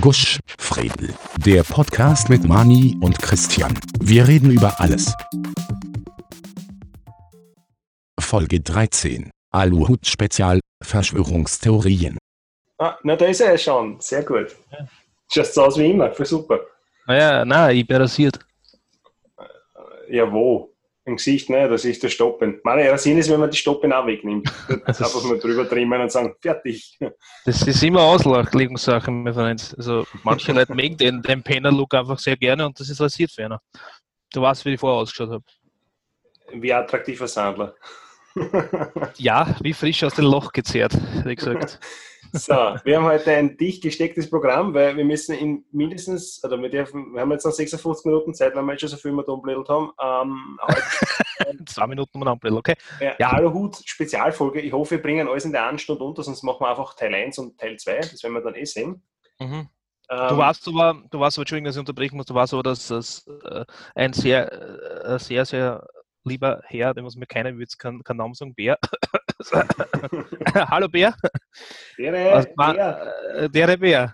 Gusch, Fredel. Der Podcast mit Mani und Christian. Wir reden über alles. Folge 13. Aluhut Spezial. Verschwörungstheorien. Ah, na, da ist er ja schon. Sehr gut. Schaut so aus wie immer. Voll super. Naja, nein, ich bin rasiert. Ja, wo? Im Gesicht, ne? Das ist der Stoppen. Meine Rasieren ist, wenn man die Stoppen auch wegnimmt. einfach nur drüber trimmen und sagen, fertig. Das ist immer Auslachlegungssache, mein Freund. Also manche Leute mögen den, den Penner-Look einfach sehr gerne und das ist rasiert für einer. Du weißt, wie ich vorher ausgeschaut habe. Wie attraktiver Sandler. Ja, wie frisch aus dem Loch gezehrt, wie gesagt. So, wir haben heute ein dicht gestecktes Programm, weil wir müssen in mindestens, oder wir, dürfen, wir haben jetzt noch 56 Minuten Zeit, weil wir jetzt schon so viel mit umblödelt haben. Ähm, Zwei Minuten mit umblödelt, okay. Ja, ja. Aluhut Spezialfolge. Ich hoffe, wir bringen alles in der einen Stunde unter, sonst machen wir einfach Teil 1 und Teil 2. Das werden wir dann eh sehen. Mhm. Ähm, du warst aber, du warst aber, Entschuldigung, dass ich unterbrechen muss, du warst aber, dass das äh, ein sehr, äh, sehr, sehr lieber Herr, den muss mir keiner, ich keinen kein Namen sagen, Bär. Hallo Bär. Der Bär. Der Bär.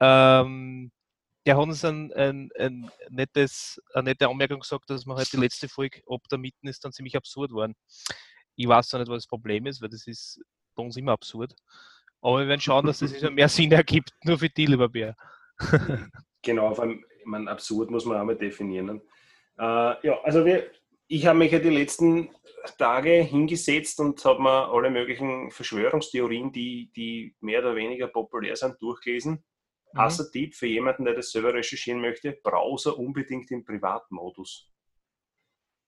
Ähm, der hat uns ein, ein, ein nettes, eine nette Anmerkung gesagt, dass man halt die letzte Folge ob der Mitten ist dann ziemlich absurd worden. Ich weiß zwar nicht, was das Problem ist, weil das ist bei uns immer absurd. Aber wir werden schauen, dass das mehr Sinn ergibt, nur für die, lieber Bär. genau, vor allem, ich meine, absurd muss man auch mal definieren. Äh, ja, also wir, ich habe mich ja die letzten Tage hingesetzt und habe mir alle möglichen Verschwörungstheorien, die, die mehr oder weniger populär sind, durchgelesen. Mhm. Hasser Tipp für jemanden, der das selber recherchieren möchte, Browser unbedingt im Privatmodus.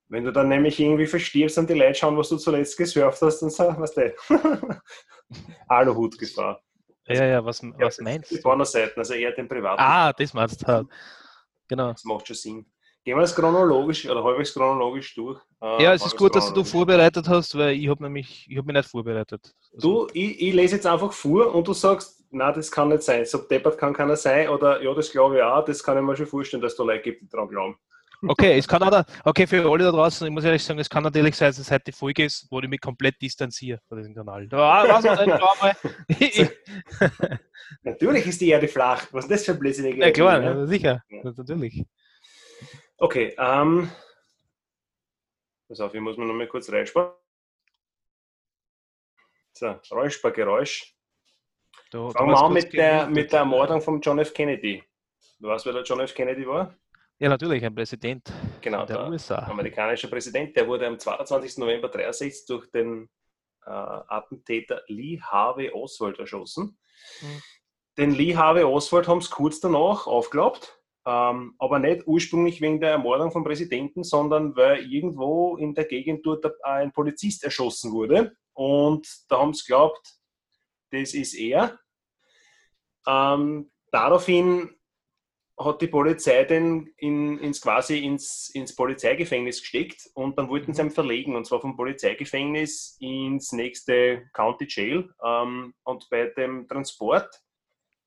Wenn du dann nämlich irgendwie verstirbst und die Leute schauen, was du zuletzt gesurft hast, dann sag, was der Aluhut-Gefahr. Ja, ja, was, was meinst du? Die Pornoseiten, also eher den privaten. Ah, das meinst du. Genau. Das macht schon Sinn. Gehen wir das chronologisch oder halbwegs chronologisch durch. Äh, ja, es ist gut, dass du vorbereitet hast, weil ich habe nämlich, ich habe mich nicht vorbereitet. Also, du, ich, ich, lese jetzt einfach vor und du sagst, na, das kann nicht sein. So deppert kann keiner sein oder ja, das glaube ich auch. Das kann ich mir schon vorstellen, dass da Leute gibt, die daran glauben. Okay, es kann auch, okay, für alle da draußen, ich muss ehrlich sagen, es kann natürlich sein, dass es heute die Folge ist, wo ich mich komplett distanziere von diesem Kanal. Da, was nicht, Natürlich ist die Erde flach. Was ist das für ein Blödsinn? Ja, klar, ja? sicher. Ja. Natürlich. Okay, ähm, pass auf, hier muss man noch mal kurz reinsparen. So, Räuspergeräusch. Fangen wir an mit der, mit der Ermordung von John F. Kennedy. Du weißt, wer der John F. Kennedy war? Ja, natürlich, ein Präsident genau, der, der USA. Amerikanischer Präsident, der wurde am 22. November 1963 durch den äh, Attentäter Lee Harvey Oswald erschossen. Mhm. Den Lee Harvey Oswald haben es kurz danach aufgeglaubt ähm, aber nicht ursprünglich wegen der Ermordung vom Präsidenten, sondern weil irgendwo in der Gegend dort ein Polizist erschossen wurde. Und da haben sie geglaubt, das ist er. Ähm, daraufhin hat die Polizei den in, ins quasi ins, ins Polizeigefängnis gesteckt und dann wollten sie ihn verlegen und zwar vom Polizeigefängnis ins nächste County Jail. Ähm, und bei dem Transport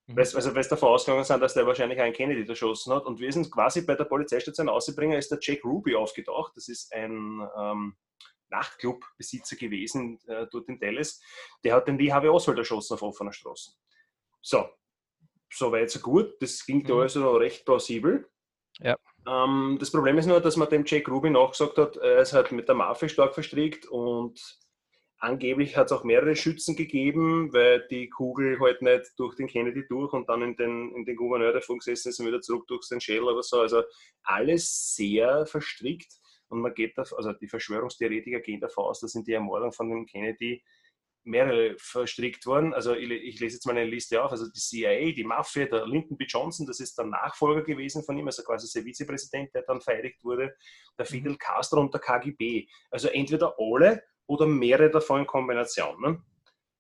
Mhm. Also, weil es davon ausgegangen sind, dass der wahrscheinlich einen Kennedy erschossen hat. Und wir sind quasi bei der Polizeistation ausgebringen, ist der Jack Ruby aufgetaucht. Das ist ein ähm, Nachtclub-Besitzer gewesen äh, dort in Dallas. Der hat den Lee Harvey Oswald erschossen auf offener Straße. So, so weit, so gut. Das klingt mhm. also noch recht plausibel. Ja. Ähm, das Problem ist nur, dass man dem Jack Ruby nachgesagt hat, er ist halt mit der Mafia stark verstrickt und Angeblich hat es auch mehrere Schützen gegeben, weil die Kugel halt nicht durch den Kennedy durch und dann in den, in den Gouverneur davon gesessen ist und wieder zurück durch den Schädel oder so. Also alles sehr verstrickt. Und man geht davon, also die Verschwörungstheoretiker gehen davon aus, dass in die Ermordung von dem Kennedy mehrere verstrickt worden. Also ich, ich, lese jetzt mal eine Liste auf. Also die CIA, die Mafia, der Lyndon B. Johnson, das ist der Nachfolger gewesen von ihm, also quasi der Vizepräsident, der dann vereidigt wurde, der Fidel Castro und der KGB. Also entweder alle oder mehrere davon in Kombination. Ne?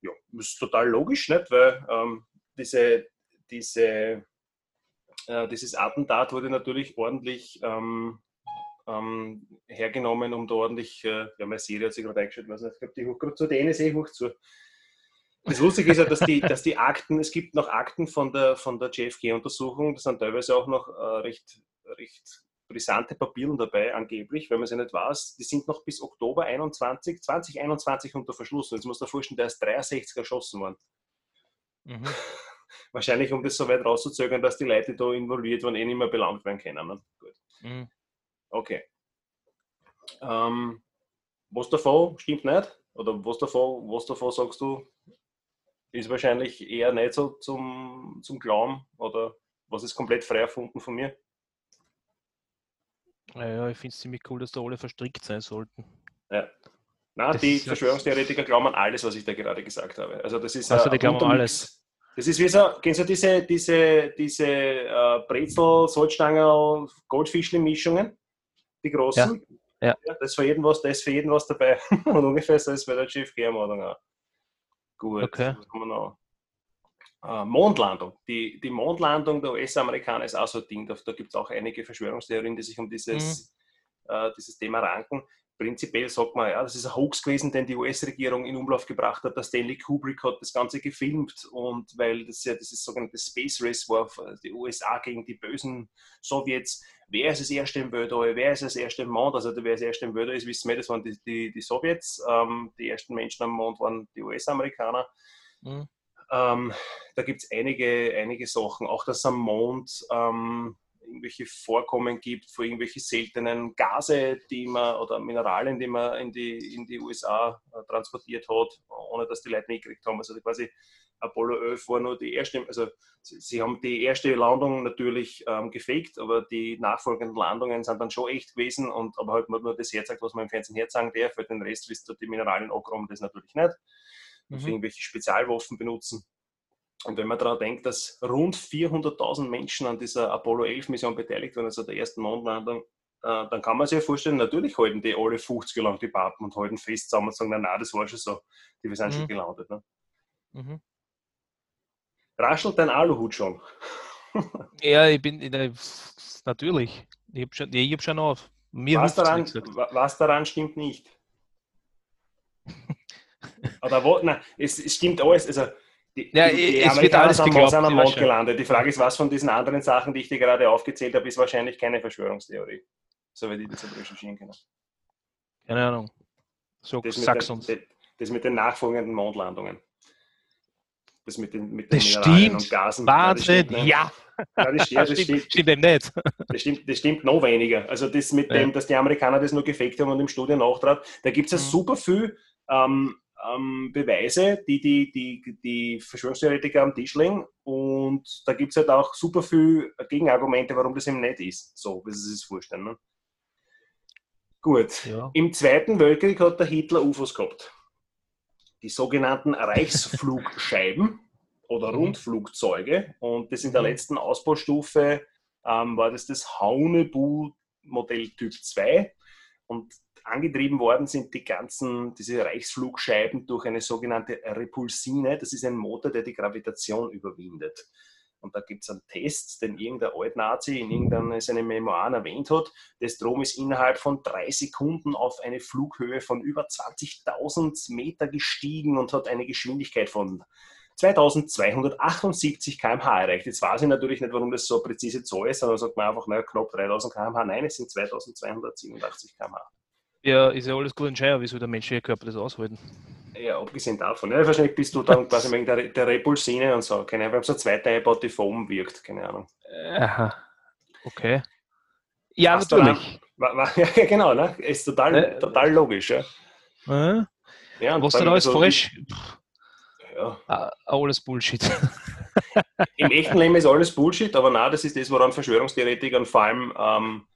Ja, ist total logisch, nicht? weil ähm, diese, diese, äh, dieses Attentat wurde natürlich ordentlich ähm, ähm, hergenommen, um da ordentlich, äh, ja, meine Serie hat sich gerade eingeschaltet, also ich glaube, die hoch gerade zu, der NSA hoch zu. Das Lustige ist ja, dass die, dass die Akten, es gibt noch Akten von der, von der JFK-Untersuchung, das sind teilweise auch noch äh, recht, recht brisante Papieren dabei, angeblich, wenn man es ja nicht weiß. Die sind noch bis Oktober 21, 2021 unter Verschluss. Jetzt muss man vorstellen, der ist 63 erschossen worden. Mhm. wahrscheinlich um das so weit rauszuzögern, dass die Leute, die da involviert waren, eh nicht mehr belangt werden können. Ne? Gut. Mhm. Okay. Ähm, was davon stimmt nicht? Oder was davon, was davon sagst du, ist wahrscheinlich eher nicht so zum, zum Glauben? Oder was ist komplett frei erfunden von mir? Naja, ich finde es ziemlich cool, dass da alle verstrickt sein sollten. Ja. Das die Verschwörungstheoretiker glauben an alles, was ich da gerade gesagt habe. Also das ist Also die glauben alles. Das ist wie so, kennst du diese, diese, diese äh, Brezel, Salzstangen, Goldfischli-Mischungen? Die großen? Ja. Das ist für jeden was, da ist für jeden was dabei. Und ungefähr so ist bei der JFK-Ermordung auch. Gut, Okay. was haben wir noch? Äh, Mondlandung. Die, die Mondlandung der US-Amerikaner ist auch so ein Ding. Da, da gibt es auch einige Verschwörungstheorien, die sich um dieses, äh, dieses Thema ranken. Prinzipiell sagt man, ja, das ist ein Hoax gewesen, den die US-Regierung in Umlauf gebracht hat. Der Stanley Kubrick hat das Ganze gefilmt und weil das ja dieses sogenannte Space Race war, die USA gegen die bösen Sowjets. Wer ist das erste im Weltall? Wer ist das erste im Mond? Also wer das erste im Weltall ist, wissen wir, das waren die, die, die Sowjets. Ähm, die ersten Menschen am Mond waren die US-Amerikaner. Mhm. Ähm, da gibt es einige, einige Sachen. Auch, dass am Mond ähm, irgendwelche Vorkommen gibt von irgendwelche seltenen Gase, die man oder Mineralien, die man in die, in die USA äh, transportiert hat, ohne dass die Leute mitgekriegt haben. Also quasi Apollo 11 war nur die erste, also sie, sie haben die erste Landung natürlich ähm, gefaked, aber die nachfolgenden Landungen sind dann schon echt gewesen und aber halt nur das herzeigt, was man im Fernsehen herzagen darf, für den Rest wisst ihr die Mineralien angekommen, das natürlich nicht und für Mhm. irgendwelche Spezialwaffen benutzen. Und wenn man daran denkt, dass rund 400.000 Menschen an dieser Apollo 11 Mission beteiligt waren, also der ersten Mondlandung, äh, dann kann man sich ja vorstellen, natürlich halten die alle 50 Jahre lang die Pappen und halten fest zusammen und sagen, na, na, das war schon so, die wir sind schon Mhm. gelandet. Ne? Mhm. Raschelt dein Aluhut schon? Ja, ich bin, äh, natürlich. Ich habe schon, ich hab schon auf. Mir was, daran, was daran stimmt nicht? Oder wo? Nein, es, es stimmt alles. Also, die, Ja, die, die es wird Amerikaner alles geglaubt, sind am Mond gelandet. Die Frage ist, was von diesen anderen Sachen, die ich dir gerade aufgezählt habe, ist wahrscheinlich keine Verschwörungstheorie. So wie ich das recherchieren können. Keine Ahnung. So, Das mit, sag's den, uns. das- das mit den nachfolgenden Mondlandungen. Das mit den, mit den Das Mineralien und stimmt. Gasen. Wahnsinn. Nein, Ja, das stimmt, nicht. ja, das, stimmt, stimmt, stimmt eben nicht. das, stimmt, das stimmt noch weniger. Also das mit Ja. dem, dass die Amerikaner das nur gefaked haben und im Studio nachtrat, da gibt es ja Mhm. super viel ähm, ähm, Beweise, die die, die die Verschwörungstheoretiker am Tisch legen und da gibt es halt auch super viel Gegenargumente, warum das eben nicht ist. So, wie sie sich das vorstellen. Ne? Gut. Ja. Im Zweiten Weltkrieg hat der Hitler UFOs gehabt. Die sogenannten Reichsflugscheiben oder Mhm. Rundflugzeuge. Und das in der Mhm. letzten Ausbaustufe ähm, war das das Haunebu Modell Typ 2. Und angetrieben worden sind die ganzen, diese Reichsflugscheiben durch eine sogenannte Repulsine. Das ist ein Motor, der die Gravitation überwindet. Und da gibt es einen Test, den irgendein Altnazi in irgendeiner seiner Memoiren erwähnt hat. Der Strom ist innerhalb von drei Sekunden auf eine Flughöhe von über 20.000 Meter gestiegen und hat eine Geschwindigkeit von 2278 km/h erreicht. Jetzt weiß ich natürlich nicht, warum das so eine präzise Zahl ist, sondern sagt man einfach, naja, knapp 3000 km/h. Nein, es sind 2287 km/h. Ja, ist ja alles gut und schön, wie soll der menschliche Körper das aushalten? Ja, abgesehen davon. Ja, wahrscheinlich bist du dann quasi wegen der, der Repulsine und so. Keine Ahnung, wir haben so eine zweite eingebaut, die Foam wirkt. Keine Ahnung. Aha. Okay. Ja, Hast natürlich. Wa- wa- Ja, genau, ne? Ist total, Äh, total logisch. Ja. Äh, Ja, und was dann alles so- falsch? Pff, Ja. ah, alles Bullshit. Im echten Leben ist alles Bullshit, aber na, das ist das, woran Verschwörungstheoretikern vor allem ähm,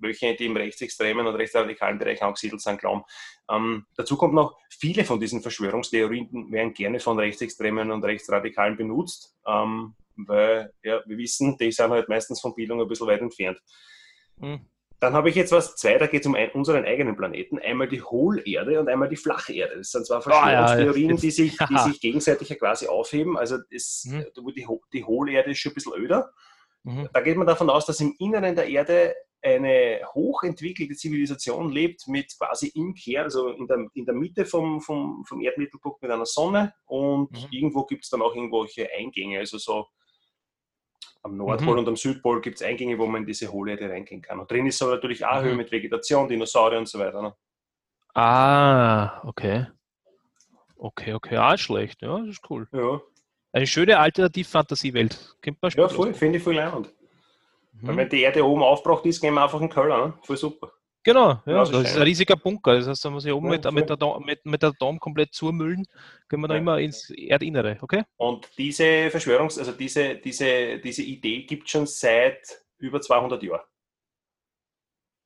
welche, die im rechtsextremen und rechtsradikalen Bereich angesiedelt sind, glauben. Ähm, dazu kommt noch, viele von diesen Verschwörungstheorien werden gerne von Rechtsextremen und Rechtsradikalen benutzt, ähm, weil, ja, wir wissen, die sind halt meistens von Bildung ein bisschen weit entfernt. Hm. Dann habe ich jetzt was, zwei, da geht es um ein, unseren eigenen Planeten. Einmal die Hohlerde und einmal die Flacherde. Das sind zwei Ah, ja, Verschwörungstheorien, jetzt- die, sich, die sich gegenseitig ja quasi aufheben. Also es, Mhm. die, die Hohlerde ist schon ein bisschen öder. Mhm. Da geht man davon aus, dass im Inneren der Erde eine hochentwickelte Zivilisation lebt mit quasi im Kern, also in der, in der Mitte vom, vom, vom Erdmittelpunkt mit einer Sonne und Mhm. irgendwo gibt es dann auch irgendwelche Eingänge, also so am Nordpol Mhm. und am Südpol gibt es Eingänge, wo man in diese Hohlerde reingehen kann. Und drin ist aber natürlich auch Mhm. Höhe mit Vegetation, Dinosaurier und so weiter. Ne? Ah, okay. Okay, okay, ah, schlecht. Ja, das ist cool. Ja. Eine schöne Alternativ-Fantasiewelt. Ja, voll, finde ich voll leibend. Mhm. Wenn die Erde oben aufbraucht ist, gehen wir einfach in Köln, ne? voll super. Genau, ja, das, ist ein riesiger Bunker. Das heißt, da muss ich oben ja, mit, mit, der Dom, mit, mit der Dom komplett zumüllen, können wir da immer ins Erdinnere, okay? Und diese Verschwörungs-, also diese, diese, diese Idee gibt es schon seit über 200 Jahren.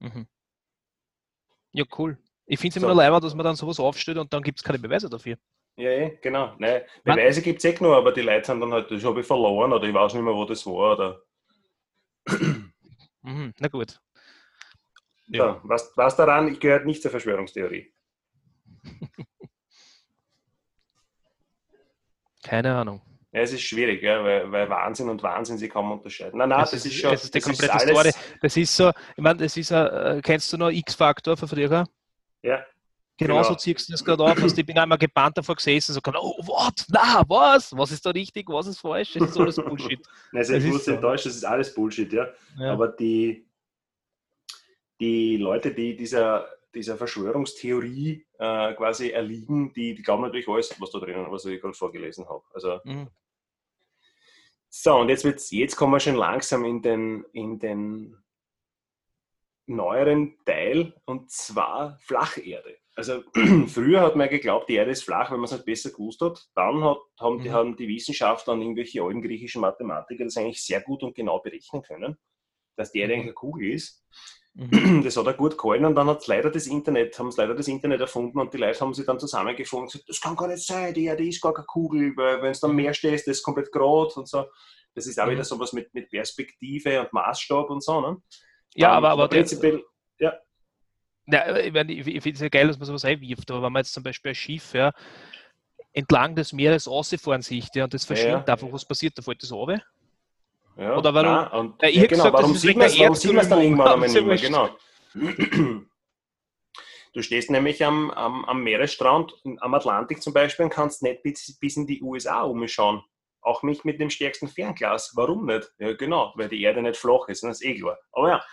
Mhm. Ja, cool. Ich finde es immer so. nur leider, dass man dann sowas aufstellt und dann gibt es keine Beweise dafür. Ja, eh, genau. Nein, Beweise gibt es eh genug, aber die Leute sind dann halt, das habe ich verloren oder ich weiß nicht mehr, wo das war. Oder na gut. Ja. So, was, was daran, ich gehöre nicht zur Verschwörungstheorie. Keine Ahnung. Ja, es ist schwierig, ja, weil, weil, Wahnsinn und Wahnsinn sie kaum unterscheiden. Nein, nein, das, das ist, schon. Das ist die komplette ist Story. Das ist so, ich meine, das ist, uh, kennst du noch X-Factor von früher? Ja. Genau. ziehst du das gerade auf. Also ich bin einmal gebannt davor gesessen und so, oh, what? Na, was? Was ist da richtig? Was ist falsch? Das ist alles Bullshit. Nein, ich muss enttäuscht, das ist alles Bullshit, ja. ja. Aber die, die Leute, die dieser, dieser Verschwörungstheorie äh, quasi erliegen, die, die glauben natürlich alles, was da drinnen, was ich gerade vorgelesen habe. Also, mhm. So, und jetzt, wird's, jetzt kommen wir schon langsam in den, in den neueren Teil, und zwar Flacherde. Also früher hat man geglaubt, die Erde ist flach, wenn man es nicht besser gewusst hat. Dann hat, haben, die, mhm. haben die Wissenschaftler und irgendwelche alten griechischen Mathematiker das eigentlich sehr gut und genau berechnen können, dass die Erde mhm. eigentlich eine Kugel ist. Mhm. Das hat er gut gehalten und dann hat leider das Internet, haben es leider das Internet erfunden und die Leute haben sich dann zusammengefunden und gesagt, das kann gar nicht sein, die Erde ist gar keine Kugel, weil wenn es dann mehr stehst, das ist komplett gerade und so. Das ist auch wieder sowas mit, mit Perspektive und Maßstab und so. Ne? Ja, aber, aber prinzipiell, ja. Ja, ich, meine, ich finde es ja geil, dass man sowas einwirft, aber wenn man jetzt zum Beispiel ein Schiff ja, entlang des Meeres rausfahren sieht ja, und das verschwindet ja, einfach, was passiert, da fällt das runter. Ja, Oder warum? Nein, und, ja, ich ja, genau, gesagt, warum sieht man es dann irgendwann einmal nicht mehr? Genau. Du stehst nämlich am, am, am Meeresstrand, am Atlantik zum Beispiel, und kannst nicht bis, bis in die USA umschauen. Auch nicht mit dem stärksten Fernglas. Warum nicht? Ja, genau, weil die Erde nicht flach ist, das ist eh klar. Aber ja,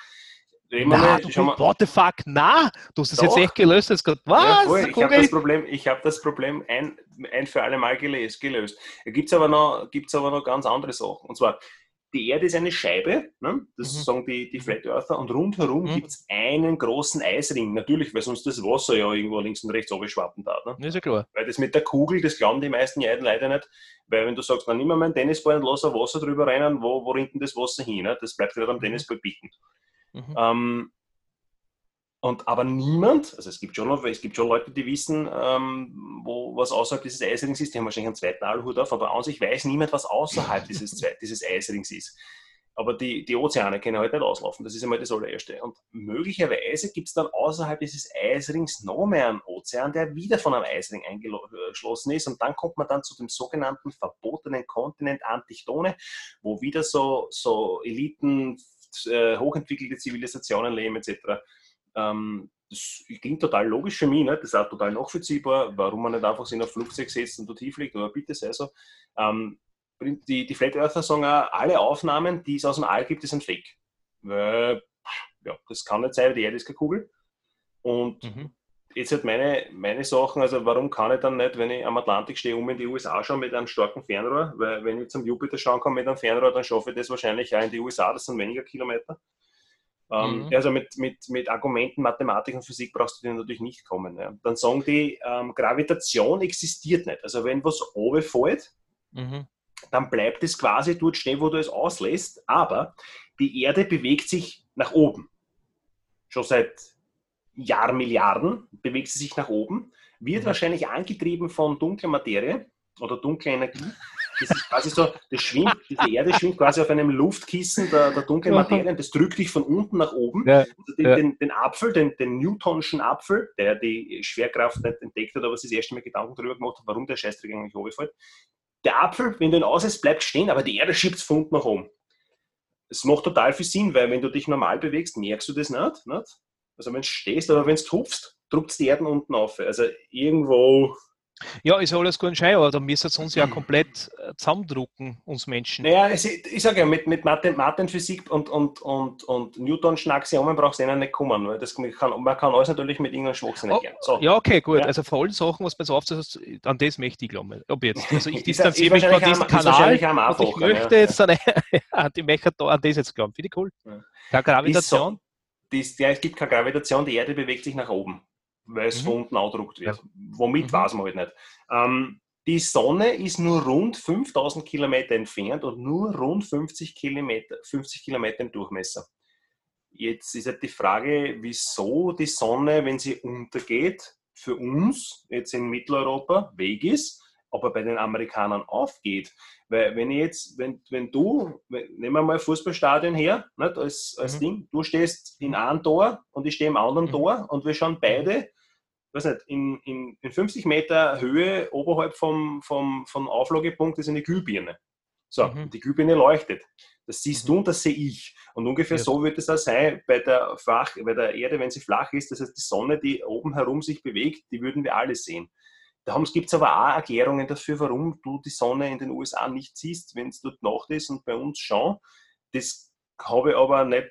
na, du, mal, what the fuck, na, du hast das jetzt echt gelöst, jetzt was? Ja, voll, ich habe das Problem, ich hab das Problem ein, ein für alle Mal gelöst. gelöst. Da gibt es aber, noch, aber noch ganz andere Sachen. Und zwar, die Erde ist eine Scheibe, ne? das mhm. sagen die, die Flat Earther, und rundherum mhm. gibt es einen großen Eisring. Natürlich, weil sonst das Wasser ja irgendwo links und rechts schwappen darf. Ne? Ist ja klar. Weil das mit der Kugel, das glauben die meisten ja leider nicht. Weil wenn du sagst, dann nimm mal meinen Tennisball und lass ein Wasser drüber rennen, wo, wo rinnt denn das Wasser hin? Ne? Das bleibt gerade am mhm. Tennisball bieten. Mhm. Ähm, und aber niemand, also es gibt schon, es gibt schon Leute, die wissen, ähm, wo, was außerhalb dieses Eisrings ist, die haben wahrscheinlich einen zweiten Aluhut auf, aber an sich weiß niemand, was außerhalb dieses, dieses Eisrings ist. Aber die, die Ozeane können halt nicht auslaufen, das ist einmal das allererste. Und möglicherweise gibt es dann außerhalb dieses Eisrings noch mehr einen Ozean, der wieder von einem Eisring eingeschlossen ist. Und dann kommt man dann zu dem sogenannten verbotenen Kontinent Antichtone, wo wieder so, so Eliten, äh, hochentwickelte Zivilisationen leben etc. Ähm, das klingt total logisch für mich, ne? das ist auch total nachvollziehbar, warum man nicht einfach in ein Flugzeug setzt und dort hinfliegt, aber bitte sei so. Ähm, die, die Flat Earther sagen auch, alle Aufnahmen, die es aus dem All gibt, sind fake. Weil, ja, das kann nicht sein, die Erde ist keine Kugel. Und mhm. Jetzt halt meine, meine Sachen, also warum kann ich dann nicht, wenn ich am Atlantik stehe, um in die USA schauen mit einem starken Fernrohr, weil wenn ich zum Jupiter schauen kann mit einem Fernrohr, dann schaffe ich das wahrscheinlich auch in die USA, das sind weniger Kilometer. Ähm, mhm. Also mit, mit, mit Argumenten, Mathematik und Physik brauchst du dir natürlich nicht kommen. Ja. Dann sagen die, ähm, Gravitation existiert nicht. Also wenn was oben fällt, mhm. dann bleibt es quasi dort stehen, wo du es auslässt, aber die Erde bewegt sich nach oben. Schon seit Jahrmilliarden bewegt sie sich nach oben, wird mhm. wahrscheinlich angetrieben von dunkler Materie oder dunkler Energie das ist quasi so, das schwimmt, diese Erde schwimmt quasi auf einem Luftkissen der, der dunklen Materie und das drückt dich von unten nach oben. Ja, also den, ja. den, den, Apfel, den, den Newtonschen Apfel, der die Schwerkraft nicht entdeckt hat, aber sich das erste Mal Gedanken darüber gemacht hat, warum der Scheißdreck eigentlich runterfällt. Der Apfel, wenn du ihn auslässt, bleibt stehen, aber die Erde schiebt es von unten nach oben. Es macht total viel Sinn, weil wenn du dich normal bewegst, merkst du das nicht. nicht? Also wenn du stehst, aber wenn du hupfst, drückt es die Erden unten auf. Also irgendwo Ja, ist alles gut und schön, aber da müssen wir uns ja komplett äh, zusammendrucken, uns Menschen. Naja, es, ich sage ja, mit, mit Mathe, Mathenphysik und, und, und, und Newton-Schnacksiomen brauchst du eh nicht kommen, weil das kann, man kann alles natürlich mit irgendeinem Schwachsinn Oh, erklären. So. Ja, okay, gut. Ja. Also vor allen Sachen, was man so oft sagt, an das möchte ich glauben. Ob jetzt. Also ich Ist- distanziere ist mich von diesem am- Kanal und ich möchte ja. jetzt an, an die möchte an das jetzt glauben. Finde ich cool. Ja. Gravitation. Ist, ja, es gibt keine Gravitation, die Erde bewegt sich nach oben, weil es Mhm. von unten angedruckt wird. Womit Mhm. weiß man halt nicht. Ähm, die Sonne ist nur rund 5000 Kilometer entfernt und nur rund 50 Kilometer, 50 Kilometer im Durchmesser. Jetzt ist halt die Frage, wieso die Sonne, wenn sie untergeht, für uns jetzt in Mitteleuropa Weg ist, aber bei den Amerikanern aufgeht. Weil wenn ich jetzt, wenn, wenn du, wenn, nehmen wir mal ein Fußballstadion her, nicht, als, als Mhm. Ding, du stehst in einem Tor und ich stehe im anderen Mhm. Tor und wir schauen beide, weiß nicht, in, in, in 50 Meter Höhe oberhalb vom, vom, vom Auflagepunkt ist eine Glühbirne. So, Mhm. die Glühbirne leuchtet. Das siehst Mhm. du und das sehe ich. Und ungefähr Ja. so wird es auch sein bei der, flach, bei der Erde, wenn sie flach ist. Das heißt, die Sonne, die oben herum sich bewegt, die würden wir alle sehen. Da gibt es aber auch Erklärungen dafür, warum du die Sonne in den USA nicht siehst, wenn es dort Nacht ist und bei uns schon. Das habe ich aber nicht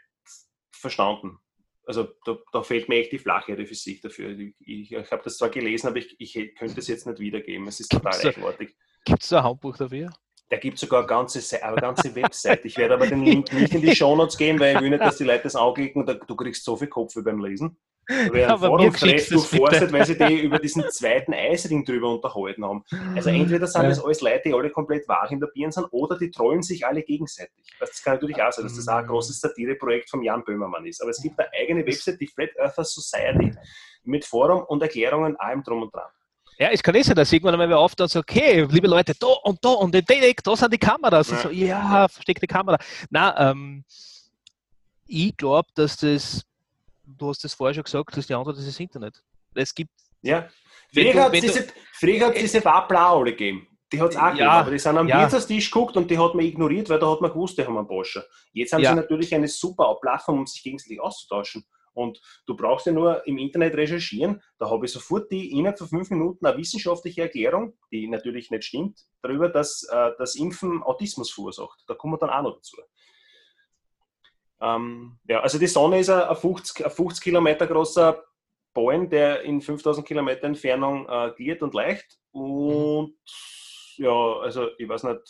verstanden. Also da, da fehlt mir echt die flache Physik dafür. Ich, ich, ich habe das zwar gelesen, aber ich, ich könnte es jetzt nicht wiedergeben. Es ist total eigenartig. Gibt es da ein Handbuch dafür? Da gibt es sogar eine ganze, eine ganze Website. Ich werde aber den Link nicht in die Shownotes geben, weil ich will nicht, dass die Leute das anklicken du kriegst so viel Kopf beim Lesen. Werden Aber mir du's bitte. durchforstet, weil sie die über diesen zweiten Eisring drüber unterhalten haben. Also entweder sind Ja. das alles Leute, die alle komplett wahr in der Birne sind, oder die trollen sich alle gegenseitig. Das kann natürlich auch sein, dass das auch ein Mm. großes Satireprojekt von Jan Böhmermann ist. Aber es gibt eine eigene Website, die Flat Earther Society, mit Forum und Erklärungen, allem drum und dran. Ja, es kann eh sein, dass irgendwann einmal wer oft so, okay, liebe Leute, da und da und in den Eck, da sind die Kameras. Und Ja. so, ja, versteckte Kamera. Na, ähm, ich glaube, dass das, du hast das vorher schon gesagt, dass die Antwort ist das Internet. Es gibt, Ja. Früher hat es diese, früher hat's diese gegeben. Die hat es auch gegeben, Ja, aber die sind am ja. Wirtshaustisch geguckt und die hat man ignoriert, weil da hat man gewusst, die haben einen Porsche. Jetzt haben Ja. sie natürlich eine super Plattform, um sich gegenseitig auszutauschen. Und du brauchst ja nur im Internet recherchieren, da habe ich sofort die innerhalb von fünf Minuten eine wissenschaftliche Erklärung, die natürlich nicht stimmt, darüber, dass äh, das Impfen Autismus verursacht. Da kommen wir dann auch noch dazu. Ähm, ja, also die Sonne ist ein ein 50, ein 50 Kilometer großer Ballen, der in 5000 Kilometer Entfernung äh, gliert und leicht. Und ja, also ich weiß nicht,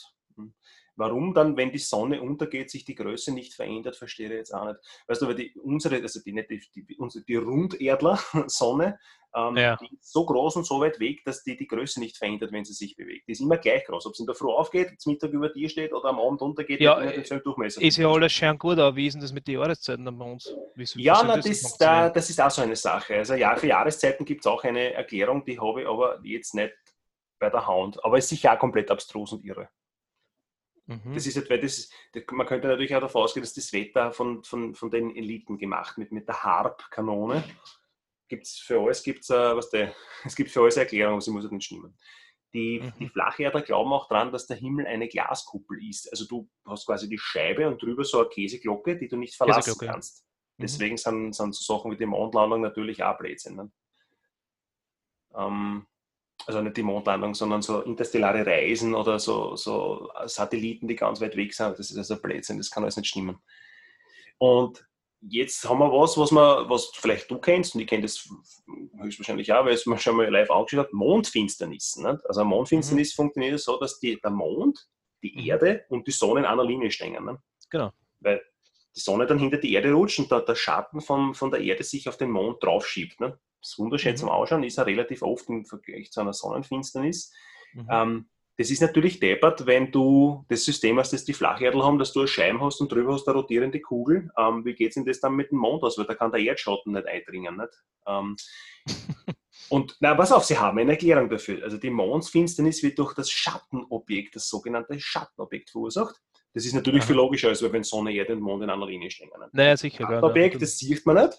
warum dann, wenn die Sonne untergeht, sich die Größe nicht verändert, verstehe ich jetzt auch nicht. Weißt du, weil die, unsere, also die, nicht die, die, unsere, die Runderdler Sonne, ähm, Ja. die ist so groß und so weit weg, dass die die Größe nicht verändert, wenn sie sich bewegt. Die ist immer gleich groß. Ob es in der Früh aufgeht, zum Mittag über dir steht oder am Abend untergeht, Ja, denselben Durchmesser. ist ja alles schön gut, aber wie ist denn das mit den Jahreszeiten bei uns? Wie, wie Ja, na, das das, da, das ist auch so eine Sache. Also ja, für Jahreszeiten gibt es auch eine Erklärung, die habe ich aber jetzt nicht bei der Hand. Aber ist sicher auch komplett abstrus und irre. Mhm. Das ist weil das, man könnte natürlich auch davon ausgehen, dass das Wetter von, von, von den Eliten gemacht mit, mit der Harp-Kanone. Gibt's für alles gibt's, äh, was der, es gibt für alles eine Erklärung, aber sie muss halt nicht stimmen. Die, Mhm. die Flacherdler glauben auch dran, dass der Himmel eine Glaskuppel ist. Also du hast quasi die Scheibe und drüber so eine Käseglocke, die du nicht verlassen ja. kannst. Mhm. Deswegen sind, sind so Sachen wie die Mondlandung natürlich auch Blödsinn. Ne? Ähm, also nicht die Mondlandung, sondern so interstellare Reisen oder so, so Satelliten, die ganz weit weg sind. Das ist also Blödsinn, das kann alles nicht stimmen. Und jetzt haben wir was, was, man, was vielleicht du kennst, und ich kenne das höchstwahrscheinlich auch, weil es mir schon mal live angeschaut hat, Mondfinsternis. Nicht? Also Mondfinsternis funktioniert so, dass die, der Mond, die Mhm. Erde und die Sonne in einer Linie stehen. Nicht? Genau. Weil die Sonne dann hinter die Erde rutscht und da der Schatten von, von der Erde sich auf den Mond draufschiebt. Ne? Das wunderschön Mhm. zum Ausschauen, ist ja relativ oft im Vergleich zu einer Sonnenfinsternis. Mhm. Ähm, das ist natürlich deppert, wenn du das System hast, das die Flacherdel haben, dass du eine Scheibe hast und drüber hast eine rotierende Kugel. Ähm, wie geht es denn das dann mit dem Mond aus? Weil da kann der Erdschatten nicht eindringen. Nicht? Ähm, und na, pass auf, sie haben eine Erklärung dafür. Also die Mondfinsternis wird durch das Schattenobjekt, das sogenannte Schattenobjekt verursacht. Das ist natürlich Aha. viel logischer, als wenn Sonne, Erde und Mond in einer Linie stehen. Nicht? naja, sicher. Schattenobjekt, ja. das sieht man nicht.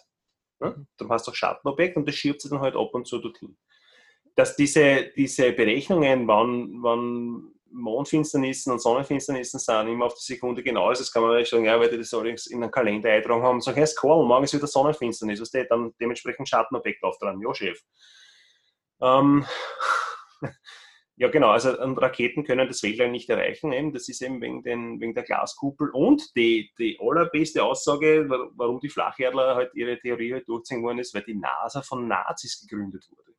Ne? Hast du auch Schattenobjekt und das schiebt sich dann halt ab und zu dorthin. Dass diese, diese Berechnungen, wann, wann Mondfinsternissen und Sonnenfinsternissen sind, immer auf die Sekunde genau ist, das kann man nicht sagen, ja, weil die das alles in einen Kalender eintragen haben sagen, hey, cool, morgen ist wieder Sonnenfinsternis, was dann dementsprechend Schattenobjekt auftragen. Ja, Chef. Ähm, Ja, genau. Also Raketen können das Weltall nicht erreichen. Eben. Das ist eben wegen, den, wegen der Glaskuppel. Und die, die allerbeste Aussage, warum die Flacherdler halt ihre Theorie halt durchziehen worden ist, weil die NASA von Nazis gegründet wurde.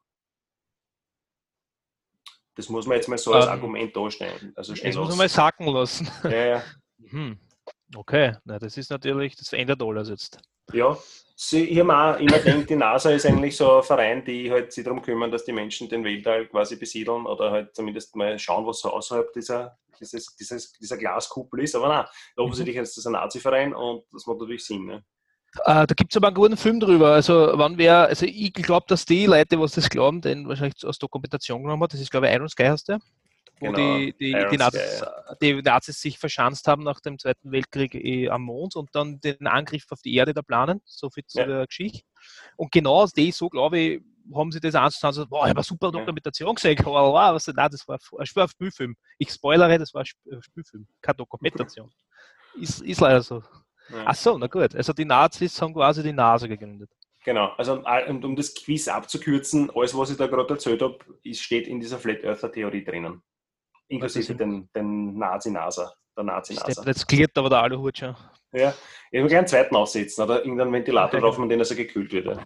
Das muss man jetzt mal so als ähm, Argument darstellen. Also das muss man mal sacken lassen. Ja, ja. Hm. Okay, Na, das ist natürlich, das verändert alles jetzt. Ja, ich habe auch immer gedacht, die NASA ist eigentlich so ein Verein, die halt sich darum kümmern, dass die Menschen den Weltall quasi besiedeln oder halt zumindest mal schauen, was so außerhalb dieser, dieses, dieses, dieser Glaskuppel ist. Aber nein, offensichtlich ist das ein Nazi-Verein und das macht natürlich Sinn. Ne? Uh, da gibt es aber einen guten Film drüber. Also, wann wer, also ich glaube, dass die Leute, was das glauben, den wahrscheinlich aus Dokumentation genommen hat, das ist, glaube ich, Iron Sky heißt der wo genau, die, die, die, Nazis, die, Nazis, sich verschanzt haben nach dem Zweiten Weltkrieg eh am Mond und dann den Angriff auf die Erde da planen. So viel zu ja. der Geschichte. Und genau aus dem, so glaube ich, haben sie das anzusagen, so, boah, ich habe super Dokumentation gesehen. Wow, was, nein, das war, das war ein Spielfilm. Ich spoilere, das war ein Spielfilm, keine Dokumentation. ist, ist leider so. Ja. Ach so, na gut. Also die Nazis haben quasi die Nase gegründet. Genau, also und um das Quiz abzukürzen, alles, was ich da gerade erzählt habe, steht in dieser Flat Earther Theorie drinnen. Inklusive den, den Nazi-Nasa. Der Nazi-Nasa. Jetzt klärt aber der Aluhut schon. Ja, ich will gleich einen zweiten aussetzen oder irgendeinen Ventilator drauf, mit dem also gekühlt wird.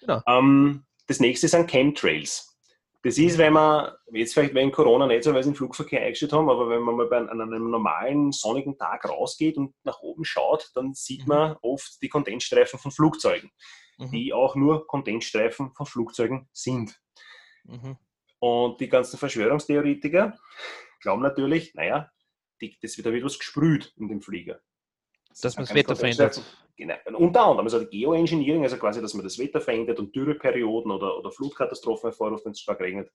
Genau. Ähm, das nächste sind Chemtrails. Das ist, wenn man, jetzt vielleicht wegen Corona nicht so, weil sie den Flugverkehr eingestellt haben, aber wenn man mal bei, an einem normalen sonnigen Tag rausgeht und nach oben schaut, dann sieht mhm. man oft die Kondensstreifen von Flugzeugen, mhm. die auch nur Kondensstreifen von Flugzeugen sind. Mhm. Und die ganzen Verschwörungstheoretiker glauben natürlich, naja, die, das wird da wieder was gesprüht in dem Flieger. Das dass man das Wetter verändert. Genau. Unter anderem, also Geoengineering, also quasi, dass man das Wetter verändert und Dürreperioden oder, oder Flutkatastrophen hervorruft, wenn es stark regnet.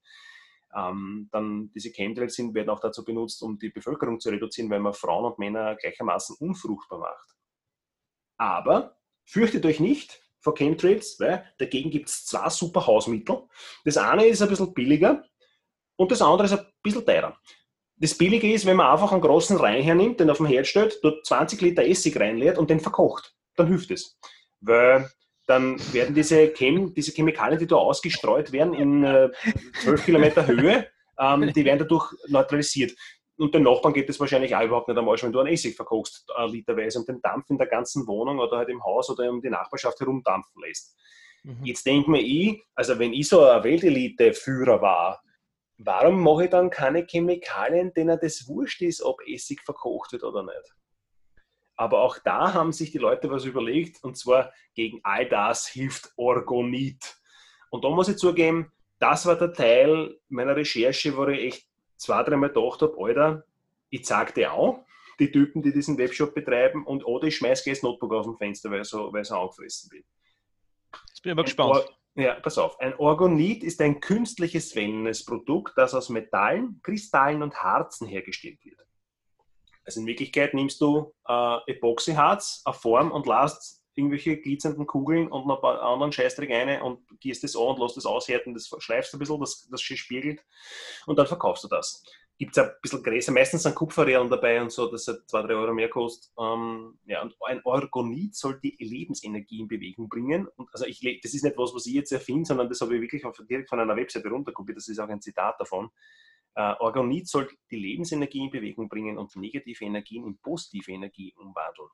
Ähm, dann diese Chemtrails sind, werden auch dazu benutzt, um die Bevölkerung zu reduzieren, weil man Frauen und Männer gleichermaßen unfruchtbar macht. Aber fürchtet euch nicht, vor Chemtrails, weil dagegen gibt es zwei super Hausmittel. Das eine ist ein bisschen billiger und das andere ist ein bisschen teurer. Das Billige ist, wenn man einfach einen großen Rein hernimmt, den auf dem Herd stellt, dort 20 Liter Essig reinleert und den verkocht. Dann hilft es. Weil dann werden diese, Chem, diese Chemikalien, die da ausgestreut werden in äh, 12 Kilometer Höhe, ähm, die werden dadurch neutralisiert und den Nachbarn geht es wahrscheinlich auch überhaupt nicht einmal, wenn du einen Essig verkochst, äh, literweise, und den Dampf in der ganzen Wohnung oder halt im Haus oder um die Nachbarschaft herumdampfen lässt. Mhm. Jetzt denke mir ich, also wenn ich so ein Weltelite-Führer war, warum mache ich dann keine Chemikalien, denen das wurscht ist, ob Essig verkocht wird oder nicht? Aber auch da haben sich die Leute was überlegt, und zwar gegen all das hilft Orgonit. Und da muss ich zugeben, das war der Teil meiner Recherche, wo ich echt zwei, dreimal gedacht habe, Alter, ich zeig dir auch, die Typen, die diesen Webshop betreiben, und oder ich schmeiß gleich das Notebook auf dem Fenster, weil ich so, weil ich so angefressen bin. Jetzt bin ich aber gespannt. Or ja, pass auf. Ein Orgonit ist ein künstliches Wellness-Produkt, das aus Metallen, Kristallen und Harzen hergestellt wird. Also in Wirklichkeit nimmst du äh, Epoxyharz, eine Form und lässt irgendwelche glitzernden Kugeln und noch ein paar anderen Scheißdreck rein und gehst das an und lässt das aushärten, das schleifst ein bisschen, das, das spiegelt und dann verkaufst du das. Gibt es ein bisschen größer, meistens sind Kupferrealen dabei und so, dass es zwei, drei Euro mehr kostet. Ähm, ja, und ein Orgonit soll die Lebensenergie in Bewegung bringen. Und also ich, das ist nicht was, was ich jetzt erfinde, sondern das habe ich wirklich direkt von einer Webseite runterkopiert. Das ist auch ein Zitat davon. Uh, Orgonit soll die Lebensenergie in Bewegung bringen und negative Energien in positive Energie umwandeln.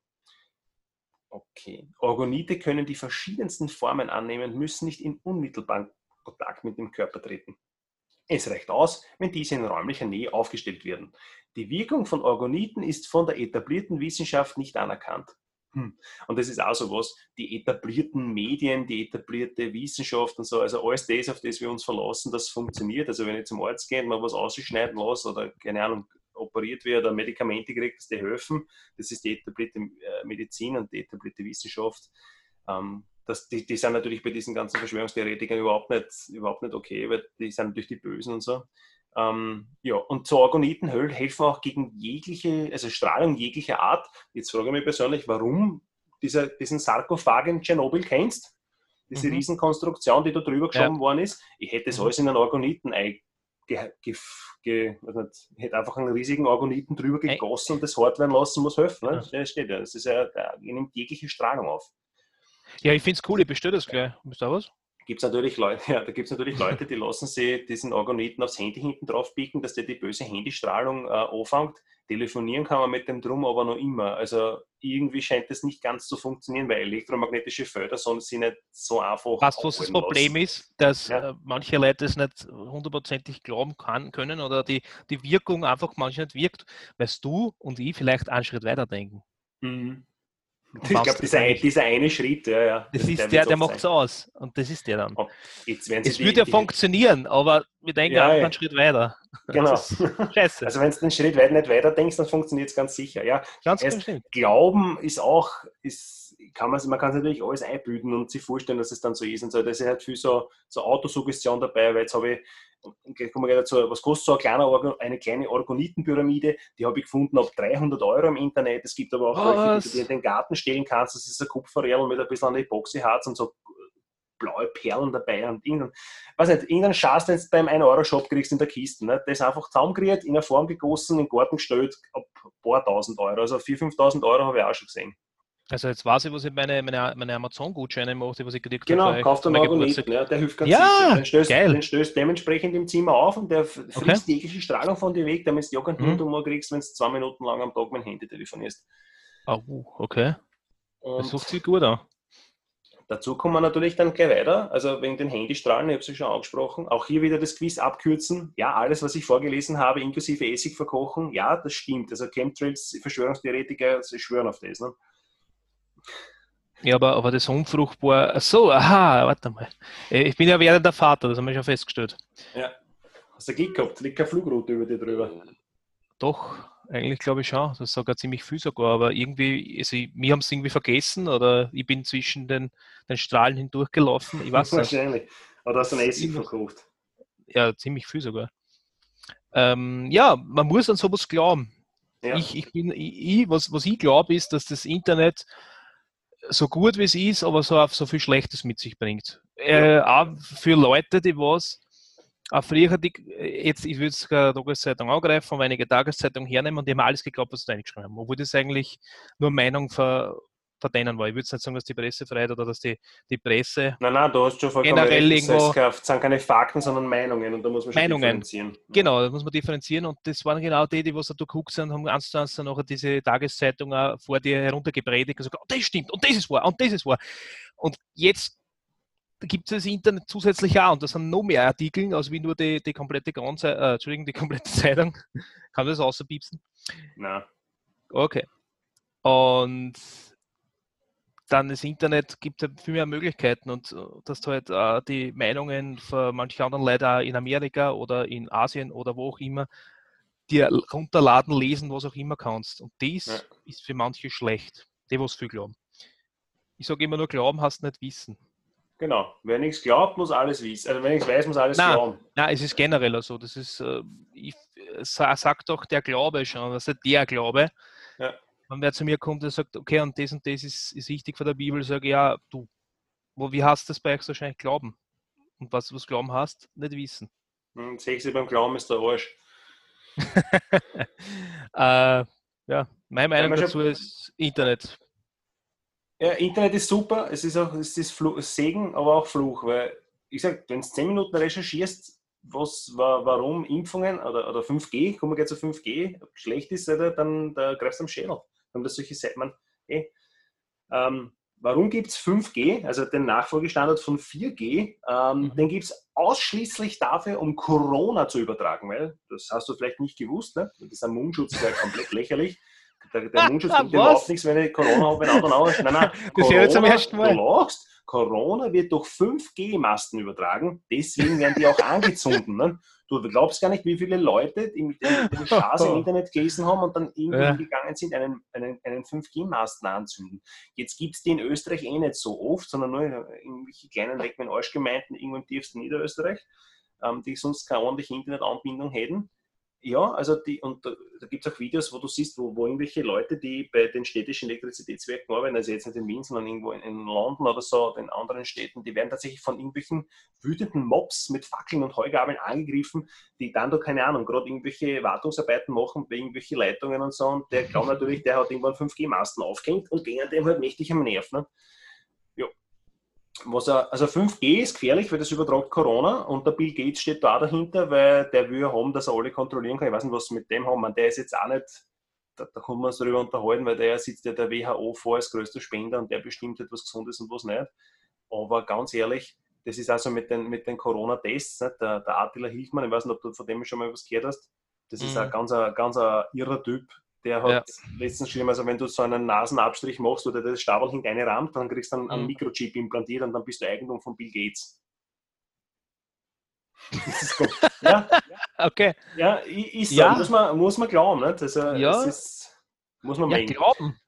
Okay. Orgonite können die verschiedensten Formen annehmen, müssen nicht in unmittelbaren Kontakt mit dem Körper treten. Es reicht aus, wenn diese in räumlicher Nähe aufgestellt werden. Die Wirkung von Orgoniten ist von der etablierten Wissenschaft nicht anerkannt. Hm. Und das ist auch so was, die etablierten Medien, die etablierte Wissenschaft und so, also alles das, auf das wir uns verlassen, das funktioniert. Also wenn ich zum Arzt gehe und mal was ausschneiden lasse oder keine Ahnung, operiert wird oder Medikamente kriegt, dass die helfen. Das ist die etablierte äh, Medizin und die etablierte Wissenschaft. Ähm, das, die, die sind natürlich bei diesen ganzen Verschwörungstheoretikern überhaupt nicht, überhaupt nicht okay, weil die sind natürlich die Bösen und so. Ähm, ja, und so Orgoniten helfen auch gegen jegliche, also Strahlung jeglicher Art. Jetzt frage ich mich persönlich, warum dieser, diesen Sarkophag in Tschernobyl kennst, diese mhm. Riesenkonstruktion, die da drüber geschoben ja. worden ist. Ich hätte das mhm. alles in einen Orgoniten ge, ge, ge, nicht, hätte einfach einen riesigen Orgoniten drüber gegossen und das hart werden lassen, muss helfen. Ne? Ja. Das steht ja. Das ist ja, der nimmt jegliche Strahlung auf. Ja, ich finde es cool, ich bestelle das gleich. Bist du was? gibt es natürlich, Leute, ja, natürlich Leute, die lassen sich diesen Orgoniten aufs Handy hinten drauf biegen, dass der die böse Handystrahlung äh, anfängt. Telefonieren kann man mit dem drum aber noch immer. Also irgendwie scheint das nicht ganz zu funktionieren, weil elektromagnetische Felder sollen sie nicht so einfach. Was, was das Problem lassen. ist, dass ja. Äh, manche Leute es nicht hundertprozentig glauben kann, können oder die, die Wirkung einfach manchmal nicht wirkt, weil du und ich vielleicht einen Schritt weiter denken. Mhm. Ich glaube, dieser, dieser, eine Schritt, ja, ja. Das, das ist der, der macht es aus. Und das ist der dann. Oh, es würde ja die, funktionieren, aber wir denken ja, einen ja. Schritt weiter. Genau. Scheiße. Also wenn du den Schritt weit nicht weiter denkst, dann funktioniert es ganz sicher. Ja, ganz bestimmt. Glauben ist auch, ist, kann man, man kann sich natürlich alles einbilden und sich vorstellen, dass es dann so ist. Und so. Da ist halt viel so, so Autosuggestion dabei, weil jetzt habe ich kommen wir dazu, was kostet so eine kleine, eine kleine Orgonitenpyramide? Die habe ich gefunden ab 300 Euro im Internet. Es gibt aber auch welche, die du dir in den Garten stellen kannst. Das ist ein Kupferrädel mit ein bisschen an Epoxyharz und so blaue Perlen dabei und irgendein, weiß nicht, irgendeinen Schatz, den du beim 1-Euro-Shop kriegst in der Kiste. Ne? Das ist einfach zusammengeriert, in eine Form gegossen, in den Garten gestellt, ab ein paar tausend Euro. Also 4.000, 5.000 Euro habe ich auch schon gesehen. Also jetzt weiß ich, was ich meine, meine, meine Amazon-Gutscheine mache, was ich gekriegt genau, habe. Genau, kauft einen Orgoniten, ja, der hilft ganz ja, sicher. Den stößt, geil. den stößt dementsprechend im Zimmer auf und der frisst okay. die jegliche Strahlung von dir weg, damit du ja keinen mhm. Tumor kriegst, wenn du zwei Minuten lang am Tag dem Handy telefonierst. Oh, okay. Und das sucht sich gut an. Dazu kommen wir natürlich dann gleich weiter, also wegen den Handystrahlen, ich habe es ja schon angesprochen. Auch hier wieder das Quiz abkürzen. Ja, alles, was ich vorgelesen habe, inklusive Essig verkochen, ja, das stimmt. Also Chemtrails, Verschwörungstheoretiker, sie schwören auf das. Ne? Ja, aber, aber das unfruchtbar. Ach so, aha, warte mal. Äh, ich bin ja werdender Vater, das haben wir schon festgestellt. Ja. Hast du Glück gehabt? Liegt keine Flugroute über dir drüber? Doch, eigentlich glaube ich schon. Das ist sogar ziemlich viel sogar, aber irgendwie, also wir haben es irgendwie vergessen oder ich bin zwischen den, den Strahlen hindurchgelaufen. Ich weiß Wahrscheinlich. Oder hast du ein Essig verkauft? Ja, ziemlich viel sogar. Ähm, ja, man muss an sowas glauben. Ja. Ich, ich bin, ich, was, was ich glaube, ist, dass das Internet so gut wie es ist, aber so, so viel Schlechtes mit sich bringt. Äh, auch für Leute, die was auch früher, die, jetzt, ich würde es eine Tageszeitung angreifen, einige Tageszeitungen hernehmen und die haben alles geglaubt, was sie da eingeschrieben haben. Obwohl das eigentlich nur Meinung ver, verteilen war. Ich würde nicht sagen, dass die Pressefreiheit oder dass die, die Presse nein, nein, du hast schon generell recht, irgendwo... Das sind keine Fakten, sondern Meinungen und da muss man schon Meinungen. differenzieren. Genau, da muss man differenzieren und das waren genau die, die was da geguckt sind, haben eins zu eins dann nachher diese Tageszeitung vor dir heruntergepredigt und gesagt, oh, das stimmt und das ist wahr und das ist wahr. Und jetzt gibt es das Internet zusätzlich auch und das sind noch mehr Artikel, als wie nur die, die komplette Grundse äh, Entschuldigung, die komplette Zeitung. Kann man das außerpiepsen? Nein. Okay. Und dann das Internet gibt ja viel mehr Möglichkeiten und äh, dass du halt äh, die Meinungen von manchen anderen Leuten in Amerika oder in Asien oder wo auch immer dir runterladen, lesen, was auch immer kannst. Und das ja. ist für manche schlecht, die was viel glauben. Ich sage immer nur, glauben hast nicht wissen. Genau. Wer nichts glaubt, muss alles wissen. Also wenn nichts weiß, muss alles nein, glauben. Nein, es ist generell so. Das ist, äh, ich sag doch der Glaube schon, also der Glaube. Ja wenn wer zu mir kommt und sagt, okay, und das und das ist, ist wichtig von der Bibel, sage ich, ja, du, wo, wie hast du das bei euch wahrscheinlich Glauben? Und was du was Glauben hast, nicht wissen. Sehe ich sie beim Glauben ist der Arsch. äh, ja, meine Meinung dazu ist Internet. Ja, Internet ist super, es ist auch es ist Fluch, Segen, aber auch Fluch, weil ich sage, wenn du 10 Minuten recherchierst, was, warum Impfungen oder, oder 5G, kommen wir gleich zu 5G, schlecht ist, dann da greifst du am Schädel haben das solche Seiten. Eh, ähm, warum gibt es 5G, also den Nachfolgestandard von 4G? Ähm, mhm. Den gibt es ausschließlich dafür, um Corona zu übertragen, weil das hast du vielleicht nicht gewusst, ne? das ist ein Mundschutz, der komplett lächerlich. Der, der Mundschutz bringt überhaupt nichts, wenn ich Corona habe, wenn auch dann Nein, nein, das Corona, zum ersten Mal. Du lachst, Corona wird durch 5G-Masten übertragen, deswegen werden die auch angezündet. Ne? Du glaubst gar nicht, wie viele Leute die mit dem, dem Straße im Internet gelesen haben und dann irgendwie ja. gegangen sind, einen, einen, einen 5G-Masten anzünden. Jetzt gibt es die in Österreich eh nicht so oft, sondern nur in irgendwelchen kleinen Leck Arschgemeinden irgendwo im tiefsten Niederösterreich, ähm, die sonst keine ordentliche Internetanbindung hätten. Ja, also die, und da, da gibt es auch Videos, wo du siehst, wo, wo irgendwelche Leute, die bei den städtischen Elektrizitätswerken arbeiten, also jetzt nicht in Wien, sondern irgendwo in, in London oder so, in anderen Städten, die werden tatsächlich von irgendwelchen wütenden Mobs mit Fackeln und Heugabeln angegriffen, die dann da, keine Ahnung, gerade irgendwelche Wartungsarbeiten machen bei irgendwelchen Leitungen und so. Und der glaubt natürlich, der hat irgendwann 5G-Masten aufgehängt und gehen dem halt mächtig am Nerv. Ne? Was er, also 5G ist gefährlich, weil das übertragt Corona und der Bill Gates steht da dahinter, weil der will haben, dass er alle kontrollieren kann. Ich weiß nicht, was sie mit dem haben. Man, der ist jetzt auch nicht, da, da kann man uns darüber unterhalten, weil der sitzt ja der WHO vor als größter Spender und der bestimmt etwas Gesundes und was nicht. Aber ganz ehrlich, das ist also mit den, mit den Corona-Tests, der, der Attila Hilfmann, ich weiß nicht, ob du von dem schon mal was gehört hast, das ist mhm. ein ganz, ein, ganz ein irrer Typ, der hat ja. letztens geschrieben, also wenn du so einen Nasenabstrich machst oder das Stabel hinter eine rammt, dann kriegst du einen, einen mhm. Mikrochip implantiert und dann bist du Eigentum von Bill Gates. ja, okay. Ja, ist so. Ja. Muss, man, muss man glauben. Nicht? Also, ja. Ist, muss man ja, glauben.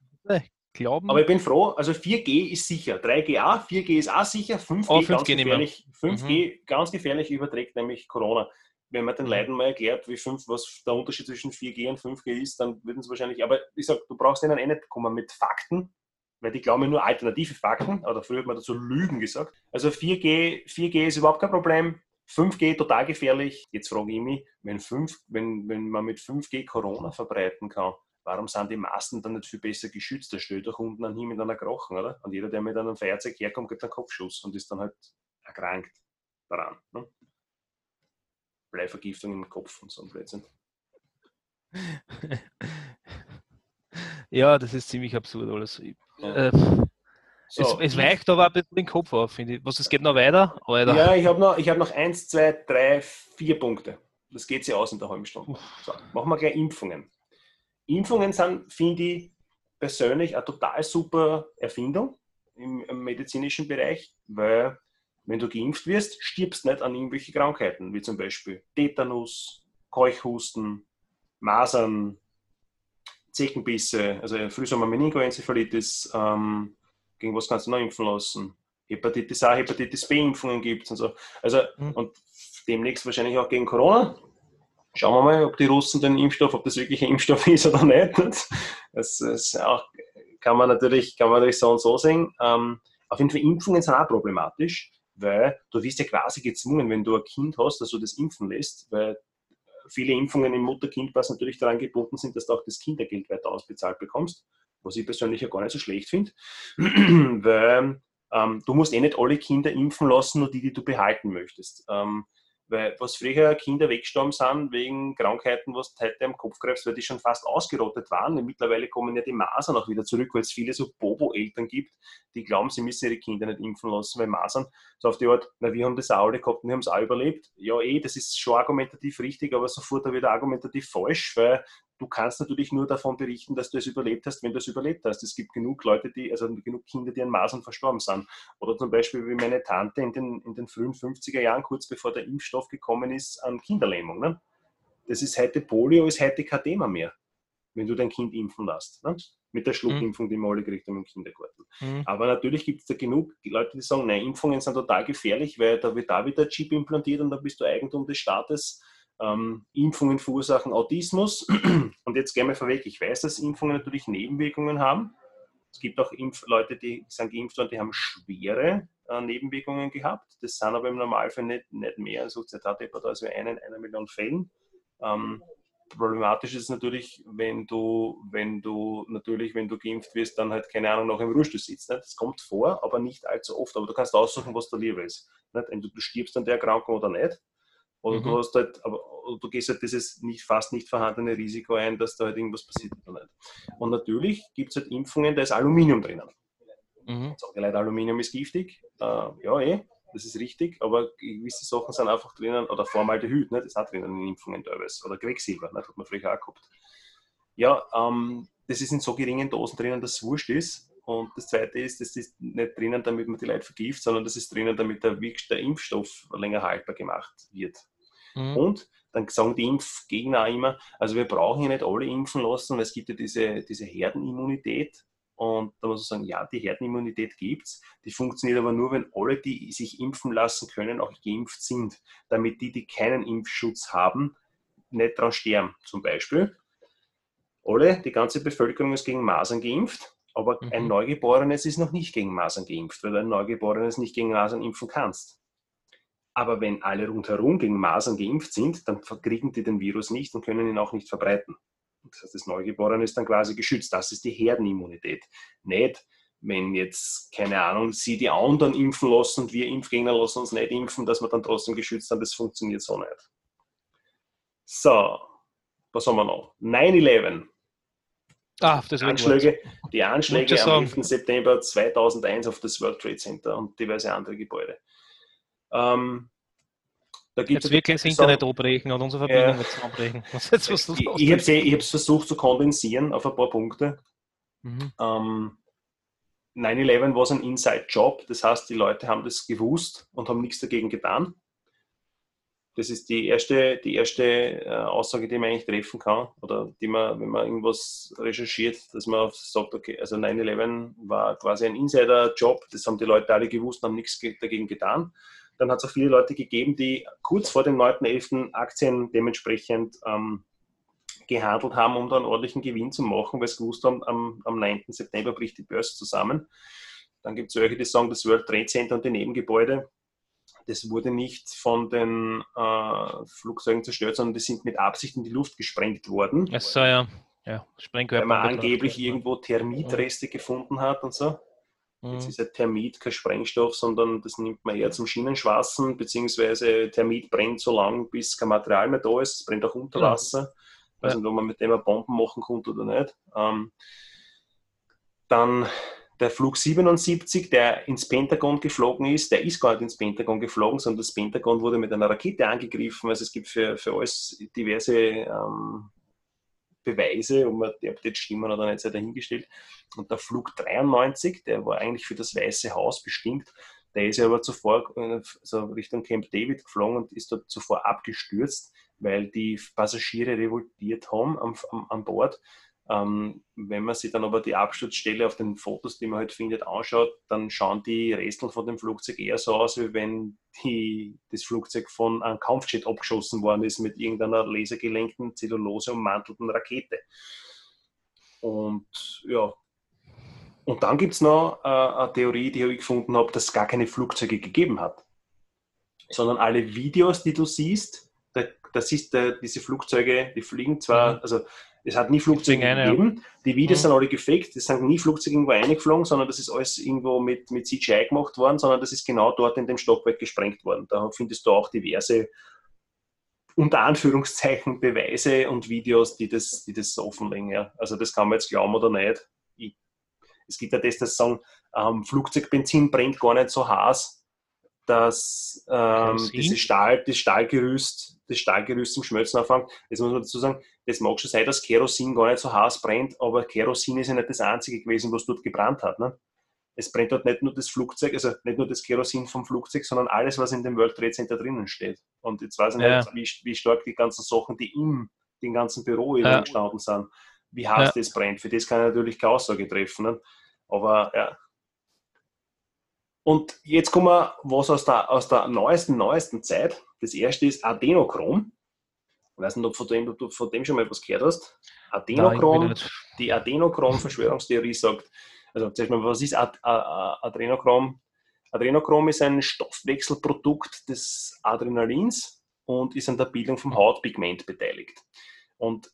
glauben. Aber ich bin froh, also 4G ist sicher. 3G auch, 4G ist auch sicher, 5G, oh, 5G ganz gefährlich. 5G mhm. ganz gefährlich überträgt nämlich Corona wenn man den mhm. Leuten mal erklärt, wie fünf, was der Unterschied zwischen 4G und 5G ist, dann würden sie wahrscheinlich, aber ich sage, du brauchst ihnen eh nicht kommen mit Fakten, weil die glauben nur alternative Fakten, oder früher hat man dazu Lügen gesagt. Also 4G, 4G ist überhaupt kein Problem, 5G total gefährlich. Jetzt frage ich mich, wenn, 5, wenn, wenn man mit 5G Corona verbreiten kann, warum sind die Masten dann nicht viel besser geschützt? Da steht doch unten an ihm mit einer Krochen, oder? Und jeder, der mit einem Feuerzeug herkommt, gibt einen Kopfschuss und ist dann halt erkrankt daran. Ne? Bleivergiftung im Kopf und so ein Blödsinn. ja, das ist ziemlich absurd alles. Ja. Äh, so, es, es weicht aber ein bisschen den Kopf auf, finde ich. Was, es geht noch weiter? Alter. Ja, ich habe noch, hab noch eins, zwei, drei, vier Punkte. Das geht sich aus in der halben Stunde. So, machen wir gleich Impfungen. Impfungen sind, finde ich, persönlich eine total super Erfindung im, im medizinischen Bereich, weil wenn du geimpft wirst, stirbst nicht an irgendwelche Krankheiten, wie zum Beispiel Tetanus, Keuchhusten, Masern, Zeckenbisse, also Frühsommer Meningoenzephalitis, ähm, gegen was kannst du noch impfen lassen? Hepatitis A, Hepatitis B-Impfungen gibt es und so. Also, mhm. und demnächst wahrscheinlich auch gegen Corona. Schauen wir mal, ob die Russen den Impfstoff, ob das wirklich ein Impfstoff ist oder nicht. Das, das auch, kann man natürlich, kann man natürlich so und so sehen. Ähm, auf jeden Fall Impfungen sind auch problematisch, weil du wirst ja quasi gezwungen, wenn du ein Kind hast, dass du das impfen lässt, weil viele Impfungen im Mutter-Kind-Pass natürlich daran gebunden sind, dass du auch das Kindergeld weiter ausbezahlt bekommst, was ich persönlich ja gar nicht so schlecht finde, weil ähm, du musst eh nicht alle Kinder impfen lassen, nur die, die du behalten möchtest. Ähm, weil was früher Kinder weggestorben sind wegen Krankheiten, was heute am Kopfkrebs, weil die schon fast ausgerottet waren. Und mittlerweile kommen ja die Masern auch wieder zurück, weil es viele so Bobo-Eltern gibt, die glauben, sie müssen ihre Kinder nicht impfen lassen, weil Masern so auf die Art, na, wir haben das auch alle gehabt und wir haben es auch überlebt. Ja, eh, das ist schon argumentativ richtig, aber sofort auch wieder argumentativ falsch, weil du kannst natürlich nur davon berichten, dass du es überlebt hast, wenn du es überlebt hast. Es gibt genug Leute, die, also genug Kinder, die an Masern verstorben sind. Oder zum Beispiel wie meine Tante in den, in den frühen 50er Jahren, kurz bevor der Impfstoff gekommen ist, an Kinderlähmung. Ne? Das ist heute Polio, ist heute kein Thema mehr, wenn du dein Kind impfen lässt. Ne? Mit der Schluckimpfung, die wir alle gekriegt haben im Kindergarten. Mhm. Aber natürlich gibt es da genug Leute, die sagen, nein, Impfungen sind total gefährlich, weil da wird da wieder Chip implantiert und dann bist du Eigentum des Staates ähm, Impfungen verursachen Autismus. Und jetzt gehen wir vorweg, ich weiß, dass Impfungen natürlich Nebenwirkungen haben. Es gibt auch Impf Leute, die sind geimpft worden, die haben schwere äh, Nebenwirkungen gehabt. Das sind aber im Normalfall nicht, nicht mehr als Zitat als wir einen in einer Million Fällen. Ähm, problematisch ist natürlich, wenn du, wenn du natürlich, wenn du geimpft wirst, dann halt keine Ahnung noch im Rollstuhl sitzt. Nicht? Das kommt vor, aber nicht allzu oft. Aber du kannst aussuchen, was du lieber ist. Nicht? Entweder du stirbst an der Erkrankung oder nicht. Oder mhm. du hast halt, aber du gehst halt dieses nicht, fast nicht vorhandene Risiko ein, dass da halt irgendwas passiert oder nicht. Und natürlich gibt es halt Impfungen, da ist Aluminium drinnen. Mhm. Sagen Leute, Aluminium ist giftig. Äh, ja, eh, das ist richtig, aber gewisse Sachen sind einfach drinnen, oder Formaldehyd, ne, das hat drinnen in Impfungen teilweise, oder Quecksilber, ne, das hat man früher auch gehabt. Ja, ähm, das ist in so geringen Dosen drinnen, dass es wurscht ist. Und das Zweite ist, das ist nicht drinnen, damit man die Leute vergift, sondern das ist drinnen, damit der, der Impfstoff länger haltbar gemacht wird. Mhm. Und dann sagen die Impfgegner auch immer, also wir brauchen ja nicht alle impfen lassen, weil es gibt ja diese, diese Herdenimmunität. Und da muss man sagen, ja, die Herdenimmunität gibt es. Die funktioniert aber nur, wenn alle, die sich impfen lassen können, auch geimpft sind. Damit die, die keinen Impfschutz haben, nicht daran sterben. Zum Beispiel, alle, die ganze Bevölkerung ist gegen Masern geimpft, aber mhm. ein Neugeborenes ist noch nicht gegen Masern geimpft, weil du ein Neugeborenes nicht gegen Masern impfen kannst. Aber wenn alle rundherum gegen Masern geimpft sind, dann kriegen die den Virus nicht und können ihn auch nicht verbreiten. Das heißt, das Neugeborene ist dann quasi geschützt. Das ist die Herdenimmunität. Nicht, wenn jetzt, keine Ahnung, sie die anderen impfen lassen und wir Impfgegner lassen uns nicht impfen, dass wir dann trotzdem geschützt sind, das funktioniert so nicht. So, was haben wir noch? 9-11. Ah, das Anschläge, die Anschläge am 11. September 2001 auf das World Trade Center und diverse andere Gebäude. Ähm, da gibt jetzt wirklich das Internet abbrechen und unsere Verbindung äh, jetzt, was ich ich habe es versucht zu kondensieren auf ein paar Punkte. Mhm. Ähm, 9-11 war ein Inside-Job, das heißt, die Leute haben das gewusst und haben nichts dagegen getan. Das ist die erste, die erste äh, Aussage, die man eigentlich treffen kann oder die man, wenn man irgendwas recherchiert, dass man sagt, okay, also 9-11 war quasi ein Insider-Job, das haben die Leute alle gewusst und haben nichts dagegen getan. Dann hat es auch viele Leute gegeben, die kurz vor dem 9.11. Aktien dementsprechend ähm, gehandelt haben, um da einen ordentlichen Gewinn zu machen, weil sie gewusst haben, am, am 9. September bricht die Börse zusammen. Dann gibt es solche, die sagen, das World Trade Center und die Nebengebäude das wurde nicht von den äh, Flugzeugen zerstört, sondern die sind mit Absicht in die Luft gesprengt worden. Ach so, ja. ja Weil man angeblich irgendwo Thermitreste mhm. gefunden hat und so. Mhm. Jetzt ist ja Thermit kein Sprengstoff, sondern das nimmt man eher zum Schienenschwassen, beziehungsweise Thermit brennt so lange, bis kein Material mehr da ist. Es brennt auch unter Wasser. Ich weiß nicht, ob man mit dem Bomben machen konnte oder nicht. Ähm, dann der Flug 77, der ins Pentagon geflogen ist, der ist gar nicht ins Pentagon geflogen, sondern das Pentagon wurde mit einer Rakete angegriffen. Also es gibt für, für alles diverse ähm, Beweise, ob, man, ob jetzt stimmen oder nicht, sei dahingestellt. Und der Flug 93, der war eigentlich für das Weiße Haus bestimmt, der ist ja aber zuvor also Richtung Camp David geflogen und ist dort zuvor abgestürzt, weil die Passagiere revoltiert haben am, am, an Bord ähm, wenn man sich dann aber die Absturzstelle auf den Fotos, die man halt findet, anschaut, dann schauen die Resteln von dem Flugzeug eher so aus, wie wenn die, das Flugzeug von einem Kampfjet abgeschossen worden ist mit irgendeiner lasergelenkten, Zellulose ummantelten Rakete. Und ja, und dann gibt es noch äh, eine Theorie, die ich gefunden habe, dass es gar keine Flugzeuge gegeben hat. Sondern alle Videos, die du siehst, da, da siehst du diese Flugzeuge, die fliegen zwar, mhm. also es hat nie Flugzeuge gegeben. Ja. Die Videos mhm. sind alle gefaked. Es sind nie Flugzeuge irgendwo eingeflogen, sondern das ist alles irgendwo mit, mit CGI gemacht worden, sondern das ist genau dort in dem Stockwerk gesprengt worden. Da findest du auch diverse, unter Anführungszeichen, Beweise und Videos, die das, die das offenlegen. Ja. Also das kann man jetzt glauben oder nicht. Ich, es gibt ja das, das sagen, ähm, Flugzeugbenzin brennt gar nicht so heiß, dass ähm, dieses Stahl, das Stahlgerüst, das Stahlgerüst zum Schmelzen anfängt. Das muss man dazu sagen, das mag schon sein, dass Kerosin gar nicht so heiß brennt, aber Kerosin ist ja nicht das einzige gewesen, was dort gebrannt hat. Ne? Es brennt dort nicht nur das Flugzeug, also nicht nur das Kerosin vom Flugzeug, sondern alles, was in dem World Trade Center drinnen steht. Und jetzt weiß ich ja. nicht, wie, wie, stark die ganzen Sachen, die im den ganzen Büro ja. gestanden sind, wie heiß ja. das brennt. Für das kann ich natürlich keine Aussage treffen. Ne? Aber ja, und jetzt kommen wir was aus der, aus der neuesten, neuesten Zeit. Das erste ist Adenochrom. Ich weiß nicht, ob du von von dem schon mal etwas gehört hast. Adenochrom, Nein, die Adenochrom-Verschwörungstheorie sagt, also zuerst mal, was ist Ad, Adrenochrom? Adrenochrom ist ein Stoffwechselprodukt des Adrenalins und ist an der Bildung vom Hautpigment beteiligt. Und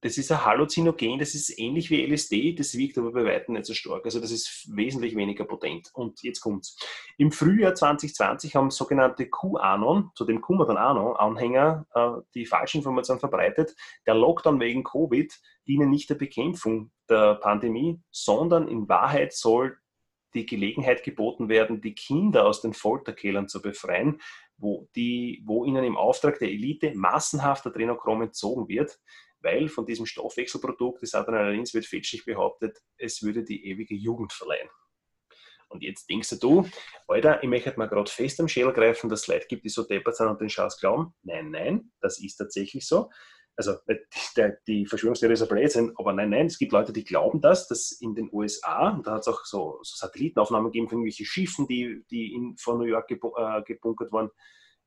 das ist ein Halluzinogen, das ist ähnlich wie LSD, das wiegt aber bei weitem nicht so stark. Also das ist wesentlich weniger potent. Und jetzt kommt's. Im Frühjahr 2020 haben sogenannte QAnon, zu dem kommen wir dann Anon, Anhänger, äh, die Falschinformation verbreitet. Der Lockdown wegen Covid dienen nicht der Bekämpfung der Pandemie, sondern in Wahrheit soll die Gelegenheit geboten werden, die Kinder aus den Folterkellern zu befreien, wo, die, wo ihnen im Auftrag der Elite massenhaft Adrenochrom entzogen wird weil von diesem Stoffwechselprodukt des Adrenalins wird fälschlich behauptet, es würde die ewige Jugend verleihen. Und jetzt denkst du, Alter, ich möchte mal gerade fest am Schädel greifen, dass es Leute gibt, die so deppert sind und den Scheiß glauben. Nein, nein, das ist tatsächlich so. Also die, die Verschwörungstheorie ist ein Blödsinn, aber nein, nein, es gibt Leute, die glauben das, dass in den USA, und da hat es auch so, so, Satellitenaufnahmen gegeben von irgendwelchen Schiffen, die, die in, von New York äh, gebunkert waren,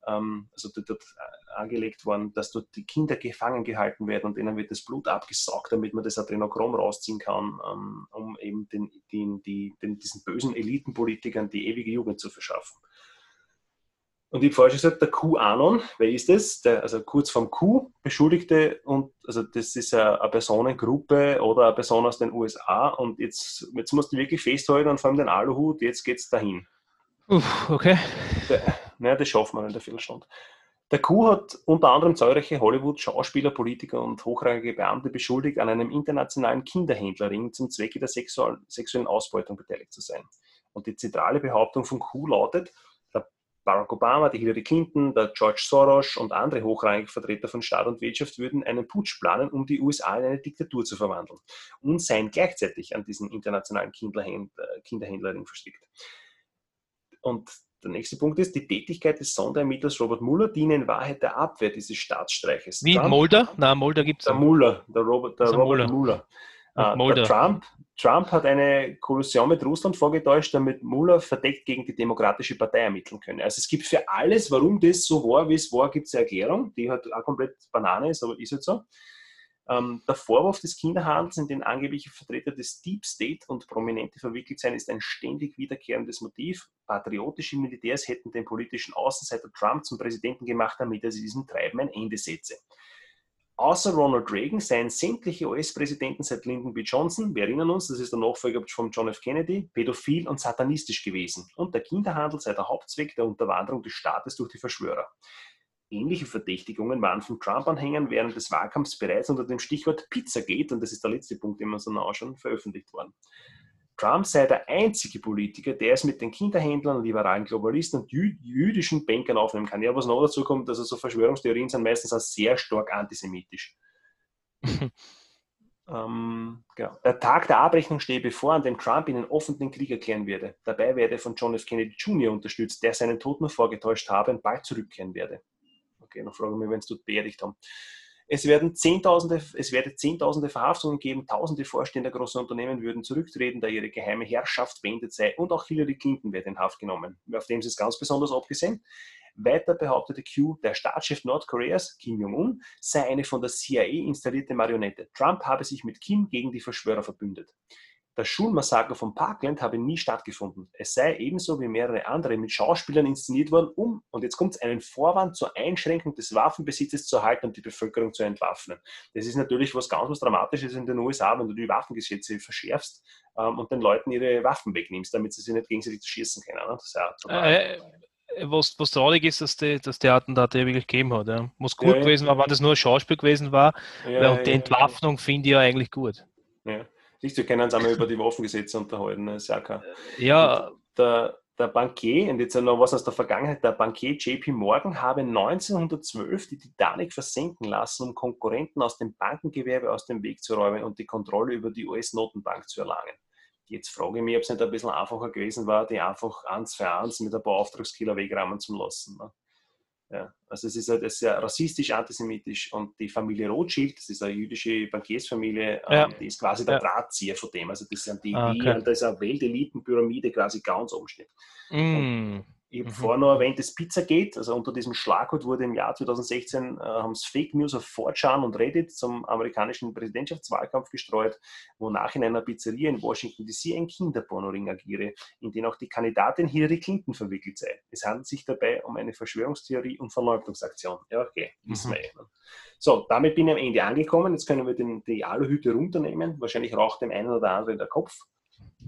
also dort, äh, angelegt worden, dass dort die Kinder gefangen gehalten werden und denen wird das Blut abgesaugt, damit man das Adrenochrom rausziehen kann, ähm, um eben den, den, die, den, diesen bösen Elitenpolitikern die ewige Jugend zu verschaffen. Und ich habe vorher schon gesagt, der QAnon, wer ist das? Der, also kurz vom Q, Beschuldigte und also das ist eine, eine, Personengruppe oder eine Person aus den USA und jetzt, jetzt musst du wirklich festhalten und vor allem den Aluhut, jetzt geht es dahin. Uff, okay. Der, naja, das schaffen wir in der Viertelstunde. Der Q hat unter anderem zahlreiche Hollywood-Schauspieler, Politiker und hochrangige Beamte beschuldigt, an einem internationalen Kinderhändlerring zum Zwecke der sexuellen Ausbeutung beteiligt zu sein. Und die zentrale Behauptung von Q lautet, Barack Obama, die Hillary Clinton, der George Soros und andere hochrangige Vertreter von Staat und Wirtschaft würden einen Putsch planen, um die USA in eine Diktatur zu verwandeln und seien gleichzeitig an diesen internationalen äh, Kinderhändlering verstrickt. Und der nächste Punkt ist, die Tätigkeit des Sonderermittlers Robert Mueller diene in Wahrheit der Abwehr dieses Staatsstreiches. Wie, Trump, Mulder? Nein, Mulder gibt es. Der Mueller, der Robert, der Robert Mueller. Mueller. Uh, Trump, Trump hat eine Kollusion mit Russland vorgetäuscht, damit Mueller verdeckt gegen die Demokratische Partei ermitteln könne. Also es gibt für alles, warum das so war, wie es war, gibt es eine Erklärung, die halt auch komplett Banane ist, aber ist halt so. Ähm, der Vorwurf des Kinderhandels, in den angebliche Vertreter des Deep State und Prominente verwickelt sein, ist ein ständig wiederkehrendes Motiv. Patriotische Militärs hätten den politischen Außenseiter Trump zum Präsidenten gemacht, damit er diesem Treiben ein Ende setze. Außer Ronald Reagan seien sämtliche US-Präsidenten seit Lyndon B. Johnson, wir erinnern uns, das ist der Nachfolger von John F. Kennedy, pädophil und satanistisch gewesen. Und der Kinderhandel sei der Hauptzweck der Unterwanderung des Staates durch die Verschwörer. Ähnliche Verdächtigungen waren von Trump-Anhängern während des Wahlkampfs bereits unter dem Stichwort Pizzagate, und das ist der letzte Punkt, den wir so nah schon veröffentlicht worden. Trump sei der einzige Politiker, der es mit den Kinderhändlern, liberalen Globalisten und jü jüdischen Bankern aufnehmen kann. Ja, was noch dazu kommt, also so Verschwörungstheorien sind meistens auch sehr stark antisemitisch. ähm, genau. Der Tag der Abrechnung stehe bevor, an dem Trump ihnen offen den Krieg erklären werde. Dabei werde er von John F. Kennedy Jr. unterstützt, der seinen Tod nur vorgetäuscht habe und bald zurückkehren werde. Okay, noch fragen wir, wenn es dort beerdigt haben. Es, werden Zehntausende, es werde Zehntausende Verhaftungen geben, Tausende Vorstände großer Unternehmen würden zurücktreten, da ihre geheime Herrschaft beendet sei und auch Hillary Clinton werde in Haft genommen, auf dem sie es ganz besonders abgesehen. Weiter behauptete Q, der Staatschef Nordkoreas, Kim Jong-un, sei eine von der CIA installierte Marionette. Trump habe sich mit Kim gegen die Verschwörer verbündet. Das Schulmassaker von Parkland habe nie stattgefunden. Es sei ebenso wie mehrere andere mit Schauspielern inszeniert worden, um, und jetzt kommt es, einen Vorwand zur Einschränkung des Waffenbesitzes zu erhalten und die Bevölkerung zu entwaffnen. Das ist natürlich was ganz was Dramatisches in den USA, wenn du die Waffengesetze verschärfst ähm, und den Leuten ihre Waffen wegnimmst, damit sie sich nicht gegenseitig schießen können. Ne? Das ist ja äh, was, was traurig ist, dass die, dass die Attentate wirklich gegeben hat. Ja. Was gut ja, gewesen war, wenn das nur ein Schauspiel gewesen war. Ja, und die Entwaffnung finde ich ja eigentlich gut. Ja. Siehst du, wir können uns einmal über die Waffengesetze unterhalten. Das ist ja ja. Der, der Bankier, und jetzt noch was aus der Vergangenheit, der Bankier JP Morgan habe 1912 die Titanic versenken lassen, um Konkurrenten aus dem Bankengewerbe aus dem Weg zu räumen und die Kontrolle über die US-Notenbank zu erlangen. Jetzt frage ich mich, ob es nicht ein bisschen einfacher gewesen war, die einfach eins für eins mit ein paar Auftragskiller wegrammen zu lassen. Ne? Ja, also es ist halt sehr rassistisch, antisemitisch und die Familie Rothschild, das ist eine jüdische Bankiersfamilie, ja. ähm, die ist quasi der ja. Drahtzieher von dem. Also das sind die, ah, okay. und da ist eine Weltelitenpyramide quasi ganz oben steht. Mm. Ich habe mhm. vorher noch erwähnt, das Pizzagate, also unter diesem Schlagwort wurde im Jahr 2016 äh, haben es Fake News auf 4chan und Reddit zum amerikanischen Präsidentschaftswahlkampf gestreut, wonach in einer Pizzeria in Washington DC ein Kinderpornoring agiere, in den auch die Kandidatin Hillary Clinton verwickelt sei. Es handelt sich dabei um eine Verschwörungstheorie und Verleugnungsaktion. Ja, okay, wissen mhm. wir eh. Ne? So, damit bin ich am Ende angekommen. Jetzt können wir den, die Aluhüte runternehmen. Wahrscheinlich raucht dem einen oder anderen der Kopf.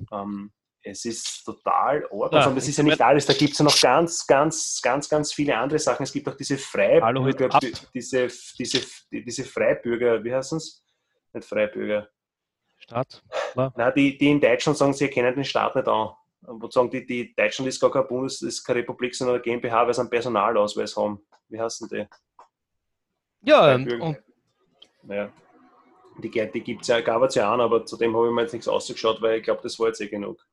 Ähm, es ist total ordentlich. Ja, das ist ja nicht alles, da gibt es ja noch ganz, ganz, ganz, ganz viele andere Sachen. Es gibt auch diese Freibürger, diese, diese, diese Freibürger, wie heißen es? Nicht Freibürger. Staat? Nein, die, die in Deutschland sagen, sie erkennen den Staat nicht an. Und sagen, die, die Deutschland ist gar kein Bundes, ist keine Republik, sondern eine GmbH, weil sie einen Personalausweis haben. Wie heißen die? Ja, und, naja. Die, die gibt es ja, gab es ja an, aber zu dem habe ich mir jetzt nichts ausgeschaut, weil ich glaube, das war jetzt eh genug.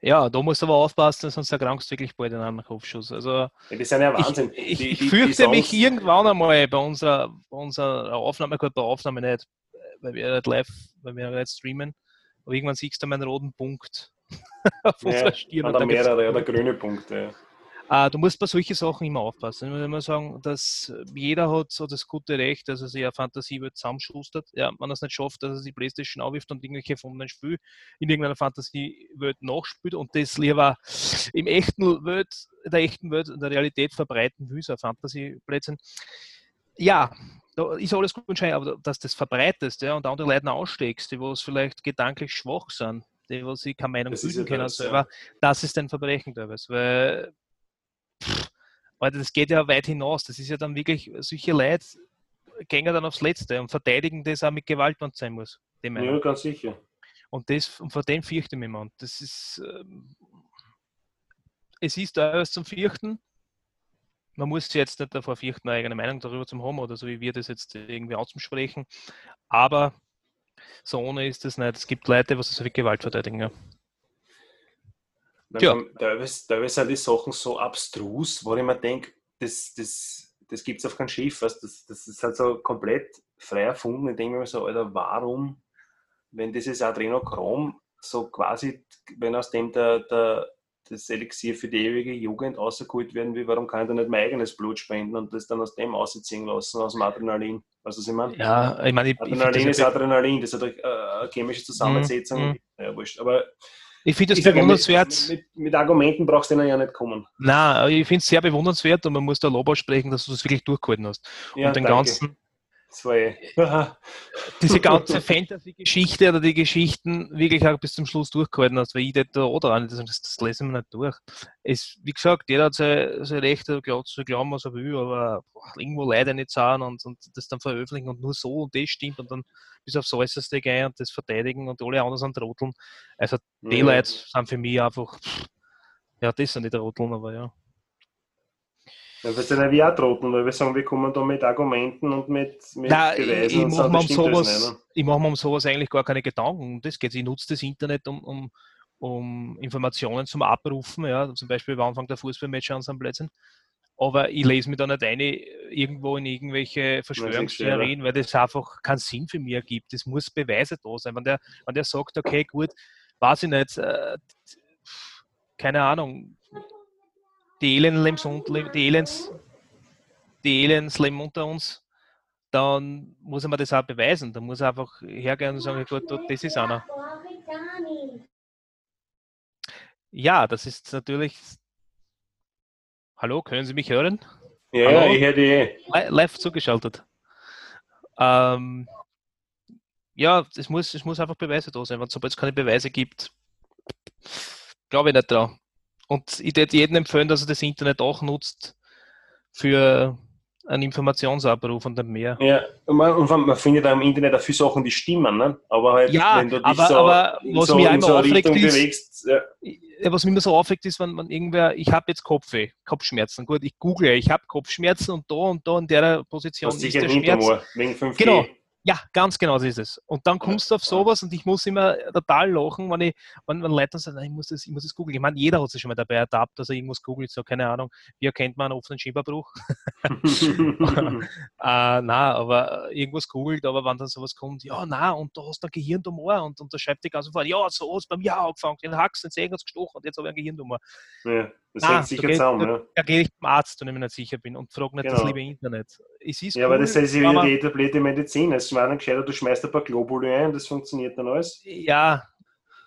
Ja, da musst du aber aufpassen, sonst erkrankst du wirklich bald in einem Kopfschuss. Also, ja, das ist ja Wahnsinn. Ich, ich, ich fürchte die mich irgendwann einmal bei unserer, bei unserer Aufnahme, gut, bei Aufnahme nicht, weil wir nicht live, weil wir nicht streamen, aber irgendwann siehst du meinen roten Punkt auf ja, unserer Stirn. Oder mehrere, oder grüne Punkte. Äh, du musst bei solchen Sachen immer aufpassen. Ich muss immer sagen, dass jeder hat so das gute Recht, dass er sich eine Fantasiewelt zusammenschustert. Ja, wenn er es nicht schafft, dass er die Playstation aufwirft und irgendwelche von einem Spiel in irgendeiner Fantasiewelt nachspielt und das lieber im echten Welt, der echten Welt, in der Realität verbreiten will, so ein Fantasy-Plätzchen. Ja, da ist alles gut und schön, aber dass das verbreitest ja, und andere Leute aussteckst, die was vielleicht gedanklich schwach sind, die was sie keine Meinung bilden ja können das, selber, das ist ein Verbrechen teilweise. Weil pff, Alter, das geht ja weit hinaus. Das ist ja dann wirklich, solche Leute gehen ja dann aufs Letzte und verteidigen das auch mit Gewalt, wenn es sein muss. Meinung. Ja, ganz sicher. Und, das, und vor dem fürchte ich mich. Und das ist, ähm, es ist da etwas zum Fürchten. Man muss jetzt nicht davor fürchten, eine eigene Meinung darüber zu haben oder so wie wir das jetzt irgendwie auszusprechen. Aber so ohne ist es nicht. Es gibt Leute, die sich mit Gewalt verteidigen. Ja. Ja. Teilweise, teilweise sind die Sachen so abstrus, wo ich mir denke, das, das, das gibt es auf keinem Schiff. Weißt, das, das ist halt so komplett frei erfunden. Ich denke mir so, Alter, warum, wenn dieses Adrenochrom so quasi, wenn aus dem der, der, das Elixier für die ewige Jugend rausgeholt werden will, warum kann ich da nicht mein eigenes Blut spenden und das dann aus dem ausziehen lassen, aus dem Adrenalin? Weißt du, was ich meine? ja, ich meine, ich, ich finde Adrenalin ist Adrenalin, das hat eine, äh, eine chemische Zusammensetzung. Mhm, Ja, wurscht. Aber ich find das ich sag ja, bewundernswert. Mit, mit, mit Argumenten brauchst du denen ja nicht kommen. Nein, ich finde es sehr bewundernswert und man muss da Lob aussprechen, dass du das wirklich durchgehalten hast. Ja, und den danke. ganzen, Das war eh. diese ganze Fantasy-Geschichte oder die Geschichten wirklich auch bis zum Schluss durchgehalten hast, weil ich da oder auch nicht, das, das lesen wir nicht durch. Es, wie gesagt, jeder hat sein, sein Recht zu glauben, was er will, aber boah, irgendwo leider nicht sagen und, und das dann veröffentlichen und nur so und das stimmt und dann bis aufs Äußerste gehen und das verteidigen und alle anderen sind Trotteln. Also die Ja. Leute sind für mich einfach, pff, ja, das sind nicht Trotteln, aber ja. Ja, wir sind ja wie auch Troten, weil wir sagen, wir kommen da mit Argumenten und mit, mit Nein, ich, ich und so, mache mir das um sowas, ne? ich mache mir um sowas eigentlich gar keine Gedanken. Um das geht Ich nutze das Internet, um, um, um Informationen zum Abrufen, ja, zum Beispiel am Anfang der Fußballmatch an seinem Plätzen. Aber ich lese mich da nicht ein irgendwo in irgendwelche Verschwörungstheorien, weil das einfach keinen Sinn für mich ergibt. Es muss Beweise da sein. Wenn der, wenn der sagt, okay, gut, weiß ich nicht, äh, keine Ahnung, die Elenden leben die Elends, die Elends leben unter uns, dann muss er mir das auch beweisen. Da muss er einfach hergehen und sagen, gut, das ist einer. Ja, das ist natürlich. Hallo, können Sie mich hören? Ja, Hallo? ich hätte eh. Li- Live zugeschaltet. Ähm, ja, es muss, es muss einfach Beweise da sein. Wenn sobald es keine Beweise gibt, glaube ich nicht dran. Und ich würde jedem empfehlen, dass er das Internet auch nutzt für einen Informationsabruf und nicht mehr. Ja, und man, und man findet auch im Internet auch viele Sachen, die stimmen, ne? aber halt, Ja, wenn du dich aber- so, aber was so, mich in so eine aufregt Richtung ist- bewegst, ja, was mich immer so aufregt, ist, wenn, wenn irgendwer, ich habe jetzt Kopfweh, Kopfschmerzen. Gut, ich google, ich habe Kopfschmerzen und da und da in der Position ist der Schmerz. Wegen 5G. Genau. Ja, ganz genau so ist es. Und dann kommst du auf sowas und ich muss immer total lachen, wenn, ich, wenn, wenn Leute sagen, ich muss das, ich muss das googeln. Ich meine, jeder hat sich schon mal dabei ertappt, dass er irgendwas googelt, so keine Ahnung, wie erkennt man einen offenen Schieberbruch? Äh, na, aber irgendwas googelt, aber wenn dann sowas kommt, ja, na, und da hast du einen Gehirntumor und, und da schreibt die ganze Zeit, ja, so hat es bei mir auch angefangen, den Hax, den Sägen hat's gestochen und jetzt habe ich einen Gehirntumor. ja, das Ah, hängt sicher zusammen. Ja. Da gehe ich zum Arzt, wenn ich mir nicht sicher bin und frage nicht das Genau. liebe Internet. Es ist ja, aber cool, das ist ja wenn wieder man- die etablierte Medizin. Es war dann gescheiter, du schmeißt ein paar Globuli ein, das funktioniert dann alles. Ja,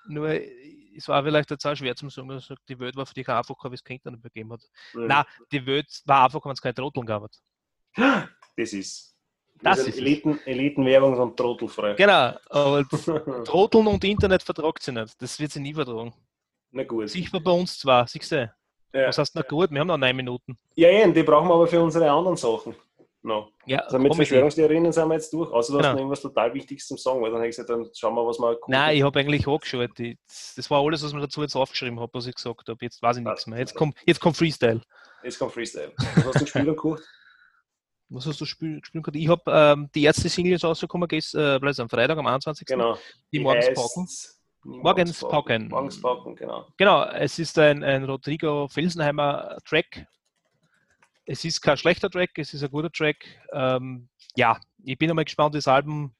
nur es war vielleicht jetzt auch schwer zu sagen, dass die Welt war für dich einfacher, wie es Kind dann gegeben hat. Ja. Nein, die Welt war einfach, wenn es keine Trotteln gab. Das ist. Das ist. Eliten, Elitenwerbung und Trottelfrei. Genau, aber Trotteln und Internet vertragt sie nicht. Das wird sie nie vertragen. Na gut. Sicher bei uns zwar, siehst du. Ja. Was heißt na gut? Wir haben noch neun Minuten. ja, ja, die brauchen wir aber für unsere anderen Sachen. No. Ja, Also mit. Verschwörungstheorien sind wir jetzt durch. Außer du hast Genau. noch irgendwas total Wichtiges zum Sagen, weil dann hätte ich gesagt, dann schauen wir, was wir Nein, ich habe eigentlich angeschaut. Das war alles, was ich mir dazu jetzt aufgeschrieben habe, was ich gesagt habe. Jetzt weiß ich nichts mehr. Jetzt kommt, jetzt kommt Freestyle. Jetzt kommt Freestyle. Was hast du gespielt und gekocht? Was hast du können? Ich habe ähm, die erste Single ist rausgekommen, äh, am Freitag, am 21. Genau. Die Morgens heißt- Pauken. Die Morgens Pauken. Morgens Pauken, genau. Genau, es ist ein, ein Rodrigo Felsenheimer Track. Es ist kein schlechter Track, es ist ein guter Track. Ähm, ja, ich bin einmal gespannt, wie das Album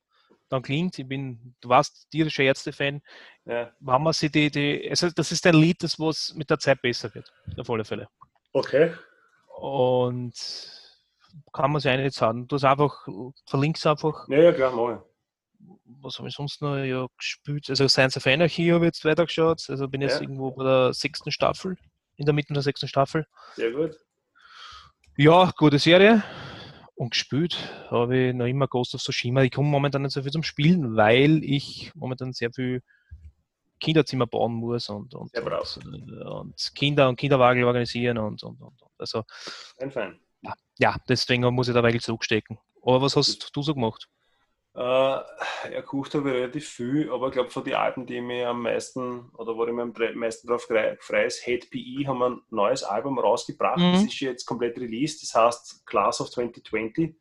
dann klingt. Ich bin, du warst tierischer Ärzte-Fan. Ja. Wenn man sich die, die, also das ist ein Lied, das was mit der Zeit besser wird, auf alle Fälle. Okay. Und kann man sich eigentlich nicht sagen. Du hast einfach, verlinkst einfach, Ja, ja, klar, mach was habe ich sonst noch ja, gespielt? Also Science of Anarchy habe ich jetzt weitergeschaut. Also bin jetzt Ja. irgendwo bei der sechsten Staffel, in der Mitte der sechsten Staffel. Sehr gut. Ja, gute Serie. Und gespielt habe ich noch immer Ghost of Tsushima. Ich komme momentan nicht so viel zum Spielen, weil ich momentan sehr viel Kinderzimmer bauen muss und, und, und, und Kinder und Kinderwagen organisieren und, und, und. und. Also Ein Fein. ja, deswegen muss ich da wirklich zurückstecken. Aber was hast du so gemacht? Äh, ja, gekocht habe ich relativ viel, aber ich glaube, von den Alben, die mir am meisten oder wo ich mir am meisten drauf ist, Hate PE haben ein neues Album rausgebracht. Mhm. Das ist jetzt komplett released. Das heißt Class of 2020.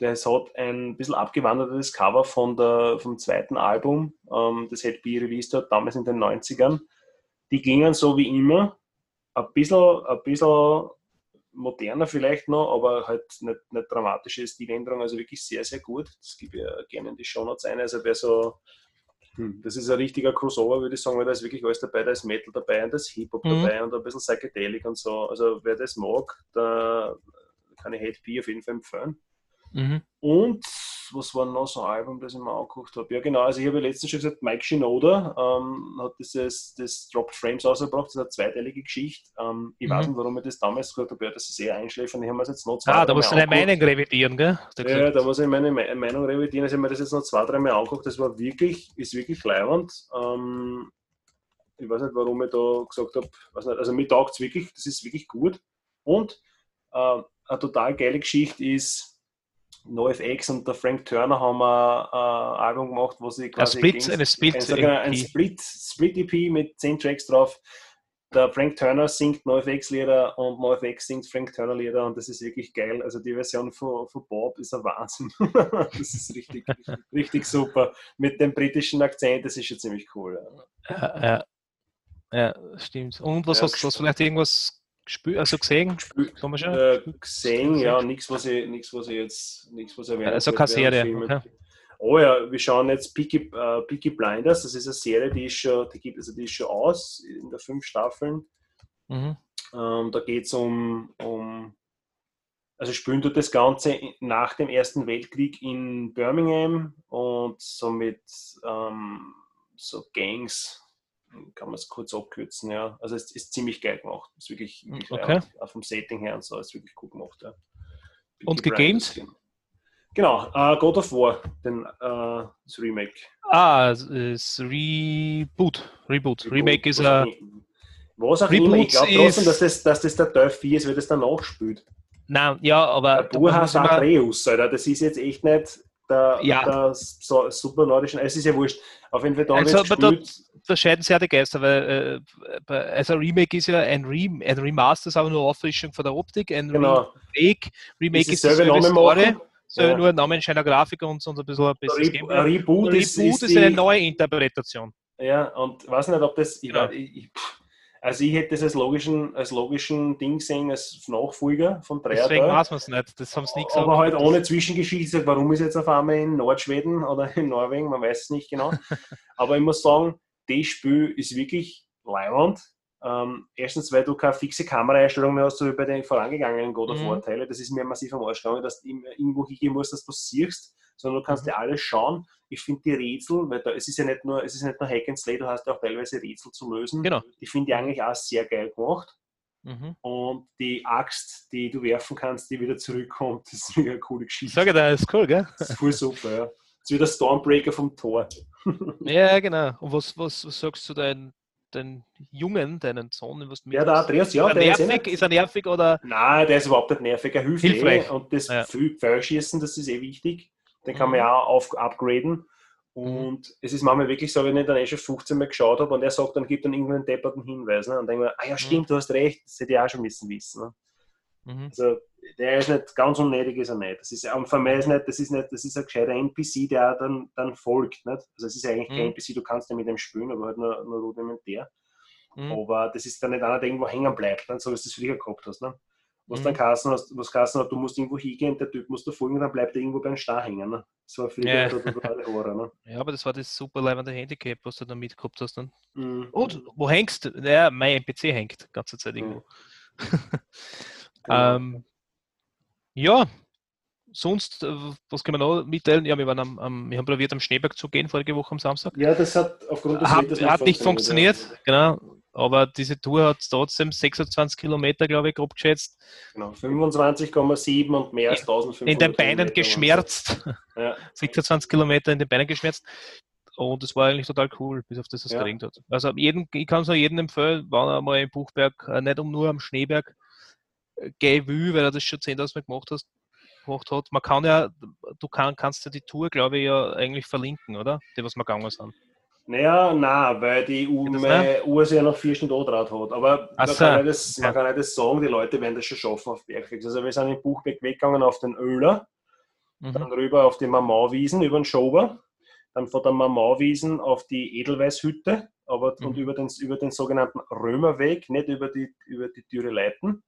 Das hat ein bisschen abgewandertes Cover von der, vom zweiten Album, ähm, das Hate PE released hat, damals in den 90ern. Die gingen so wie immer. Ein bisschen, ein bisschen moderner vielleicht noch, aber halt nicht, nicht dramatische Stiländerung, also wirklich sehr, sehr gut. Das gebe ich ja gerne in die Shownotes ein. Also wer so, hm, das ist ein richtiger Crossover, würde ich sagen, weil da ist wirklich alles dabei, da ist Metal dabei und da ist Hip-Hop Mhm. dabei und ein bisschen Psychedelic und so. Also wer das mag, da kann ich Hate P auf jeden Fall empfehlen. Mhm. Und was war noch so ein Album, das ich mir angeguckt habe? Ja, genau, also ich habe ja letztens schon gesagt, Mike Shinoda ähm, hat dieses, das Dropped Frames rausgebracht, das ist eine zweiteilige Geschichte. Ähm, ich weiß Mhm. nicht, warum ich das damals gesagt habe, ja, das ist sehr einschläfernd. Ich habe mir das jetzt noch zwei, Ah, da musst du deine. Meinung revidieren, gell? Ja, da muss ich meine Me- Meinung revidieren. Also ich habe mir das jetzt noch zwei, drei Mal angeguckt. Das war wirklich, ist wirklich leibend. Ähm, ich weiß nicht, warum ich da gesagt habe, weiß also mir taugt es wirklich, das ist wirklich gut. Und äh, eine total geile Geschichte ist, NoFX und der Frank Turner haben ein äh, Album gemacht, wo sie quasi Split, gegen- eine Split ein, ein EP. Split, Split EP mit zehn Tracks drauf. Der Frank Turner singt NoFX-Lieder und NoFX singt Frank Turner-Lieder und das ist wirklich geil. Also die Version von, von Bob ist ein Wahnsinn. das ist richtig, richtig super. Mit dem britischen Akzent, das ist schon ziemlich cool. Ja. Ja, ja. stimmt. Und was Ja, hast du vielleicht irgendwas gespielt, also gesehen? Kann man schon? Äh, gesehen, ja, nichts, was ich, nichts, was ich jetzt, nichts, was erwähnt Also keine Serie, okay. Oh ja, wir schauen jetzt Peaky, äh, Peaky Blinders. Das ist eine Serie, die ist schon, die gibt, also die ist schon aus in der fünf Staffeln. Mhm. Ähm, da geht es um, um, also spielen tut das Ganze nach dem Ersten Weltkrieg in Birmingham und somit ähm, so Gangs, kann man es kurz abkürzen, ja. Also es ist ziemlich geil gemacht. Ist wirklich, wirklich Okay. leibend. auch vom Setting her und so, ist wirklich gut gemacht, ja. Und gegamed? Genau, äh, God of War, den, äh, das Remake. Ah, ist Reboot. Reboot. Remake ist ein. was auch Reboot immer, ich glaube trotzdem, dass das, dass das der Teil 4 ist, weil das danach spielt. Nein, ja, aber. Der da Bur muss heißt ich mal- Atreus, Alter. Das ist jetzt echt nicht der, Ja. der so, super nordischen. Es ist ja wurscht. Auf jeden Fall da Also, aber da- da scheiden sich ja die Geister, weil äh, also ein Remake ist ja ein, Rem ein Remaster, ist aber nur Auffrischung von der Optik. Ein Genau. Remake, Remake Ist ist Name Story, machen. so Ja. nur Name, scheiner Grafik und so ein bisschen ein Ein besseres Re Gameplay. ein Reboot, Reboot ist, ist, ist eine neue Interpretation. Ja, und weiß nicht, ob das. Ich, Ja. ich, ich. Also ich hätte das als logischen, als logischen Ding gesehen, als Nachfolger von Dreier. Deswegen weiß man es nicht. Das haben sie nie gesagt. Aber halt ohne Zwischengeschichte, warum ist jetzt auf einmal in Nordschweden oder in Norwegen, man weiß es nicht genau. Aber ich muss sagen, das Spiel ist wirklich leibend. Ähm, erstens, weil du keine fixe Kameraeinstellung mehr hast, so wie bei den vorangegangenen God of Mhm. War Teile. Das ist mir massiv am Arsch gegangen, dass du irgendwo hingehen musst, dass du siehst, sondern du kannst Mhm. dir alles schauen. Ich finde die Rätsel, weil da, es ist ja nicht nur, es ist nicht nur Hack and Slay, du hast ja auch teilweise Rätsel zu lösen. Genau. Die finde ich eigentlich auch sehr geil gemacht. Mhm. Und die Axt, die du werfen kannst, die wieder zurückkommt, das ist eine coole Ich Geschichte. sage dir, das ist cool, gell? Das ist voll super, ja. Das ist wie der Stormbreaker vom Tor. Ja, genau. Und was, was, was sagst du deinen dein Jungen, deinen Sohn, was du Ja, der Andreas, ja, ist, er der ist eh nervig, ist er nervig oder Nein, der ist überhaupt nicht nervig. Er hilft Hilfreich. eh. Und das Ja. Pfeilschießen, das ist eh wichtig. Den kann Mhm. man ja auch auf, upgraden. Und es ist manchmal wirklich so, wenn ich dann eh schon 15 Mal geschaut habe und er sagt, dann gibt dann irgendwann einen depperten Hinweis. Ne? Und dann denke ich mir, ah ja, stimmt, du hast recht, das hätte ich auch schon müssen wissen. Ne? Mhm. Also, der ist nicht ganz unnötig, ist er nicht. Das ist, und für mich ist nicht, das ist nicht, das ist ein gescheiter NPC, der dann, dann folgt. Nicht? Also, es ist eigentlich kein Mhm. NPC, du kannst ja mit dem spielen, aber halt nur, nur rudimentär. Mhm. Aber das ist dann nicht einer, der irgendwo hängen bleibt, ne? so wie du es früher gehabt hast. Ne? Was Mhm. dann Kassen hast, was Kassen hat, du musst irgendwo hingehen, der Typ muss da folgen, dann bleibt er irgendwo beim Star hängen. Ne? Das war früher Ja. totale Horror. Ne? Ja, aber das war das super leibende Handicap, was du da mitgehabt hast. Dann. Mhm. Und wo hängst du? Ja, mein NPC hängt die ganze Zeit irgendwo. Genau. ähm, ja, sonst, äh, was können wir noch mitteilen? Ja, wir, waren am, am, wir haben probiert, am Schneeberg zu gehen vorige Woche am Samstag. Ja, das hat aufgrund des hat, hat nicht funktioniert. Ja. Genau. Aber diese Tour hat trotzdem 26 Kilometer, glaube ich, grob geschätzt. Genau, 25,7 und mehr als 1500 In den Beinen geschmerzt. Ja. 26 Kilometer in den Beinen geschmerzt. Und es war eigentlich total cool, bis auf das es ja. geregnet hat. Also jeden, ich kann es nur jedem empfehlen, wenn er mal im Buchberg, äh, nicht um nur am Schneeberg gehen will, weil er das schon 10.000 Mal gemacht, hast, gemacht hat. Man kann ja, du kann, kannst ja die Tour, glaube ich, ja eigentlich verlinken, oder? Die, was wir gegangen sind. Naja, nein, weil die U US ja noch vier Stunden Andraht hat. Aber man, so. kann das, man kann nicht das sagen, die Leute werden das schon schaffen auf Bergfix. Also wir sind in Buchbeck weggegangen auf den Öler, mhm. dann rüber auf die Mamauwiesen über den Schober, dann von der Mamauwiesen auf die Edelweißhütte aber, mhm. und über den, über den sogenannten Römerweg, nicht über die, über die Türe Leiten.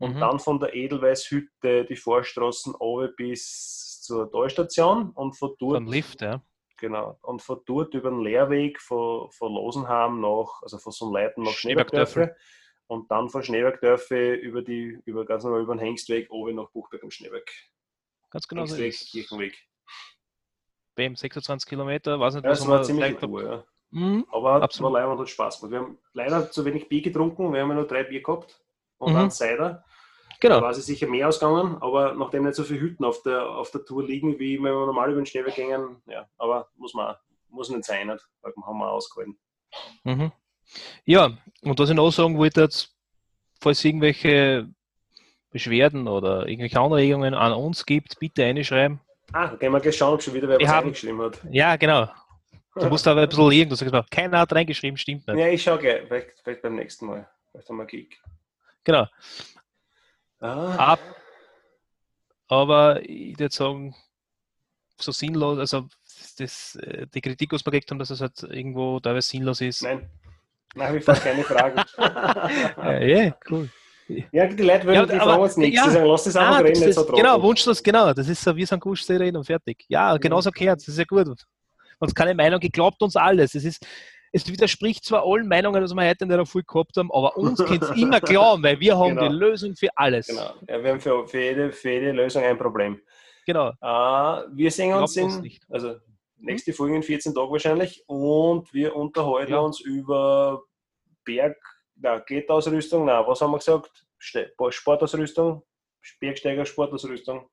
Und mhm. dann von der Edelweißhütte die Vorstraßen bis zur Talstation und von dort. Von Lift, ja Genau. Und von dort über den Lehrweg von, von Losenham nach, also von Sonnleiten nach Schneebergdörfe und dann von Schneebergdörfe über die, über ganz normal über den Hengstweg oben nach Buchberg am Schneeberg. Ganz genau Hengstweg, so Kirchenweg. BM 26 Kilometer, weiß nicht, ja, was das war ziemlich Tour, ja. Mhm, Aber absolut. war leider und hat Spaß gemacht. Wir haben leider zu wenig Bier getrunken, wir haben ja nur drei Bier gehabt und mhm. dann Cider. Genau. Da war sie sicher mehr ausgegangen, aber nachdem nicht so viele Hütten auf der, auf der Tour liegen, wie wenn wir normal über den Schneeberg gingen, ja, aber muss man muss nicht sein, nicht, weil haben wir ausgehalten. Mhm. Ja, und was ich noch sagen wollte, falls es irgendwelche Beschwerden oder irgendwelche Anregungen an uns gibt, bitte einschreiben. Ah, da gehen wir gleich schauen, ob schon wieder wer wir was haben, reingeschrieben hat. Ja, genau. Du musst aber ein bisschen liegen. Du sagst mal, keiner hat reingeschrieben, stimmt nicht. Ja, ich schaue gleich. Vielleicht, vielleicht beim nächsten Mal. Vielleicht haben wir Kick. Genau. Ah. Ab, aber ich würde sagen, so sinnlos, also das, äh, die Kritik, was wir gekriegt haben, dass es halt irgendwo teilweise sinnlos ist. Nein, nach wie vor keine Frage. ja, yeah, cool. Ja, die Leute wollen, ja, die fragen uns nichts. Ja, die sagen, lass das einfach ah, reden, nicht so drauf. Genau, Wunschlos, genau. Das ist so, wir sind Gusch, reden und fertig. Ja, genauso ja. gehört Das ist ja gut. Uns keine Meinung geglaubt uns alles. Es ist, es widerspricht zwar allen Meinungen, was wir heute in der Früh gehabt haben, aber uns kann es immer glauben, weil wir haben genau. die Lösung für alles. Genau. Ja, wir haben für, für, jede, für jede Lösung ein Problem. Genau. Uh, wir sehen uns in, also nächste Folge in 14 Tagen wahrscheinlich und wir unterhalten ja. uns über Berg, na, Getausrüstung, na, was haben wir gesagt? Sportausrüstung, Bergsteiger Sportausrüstung,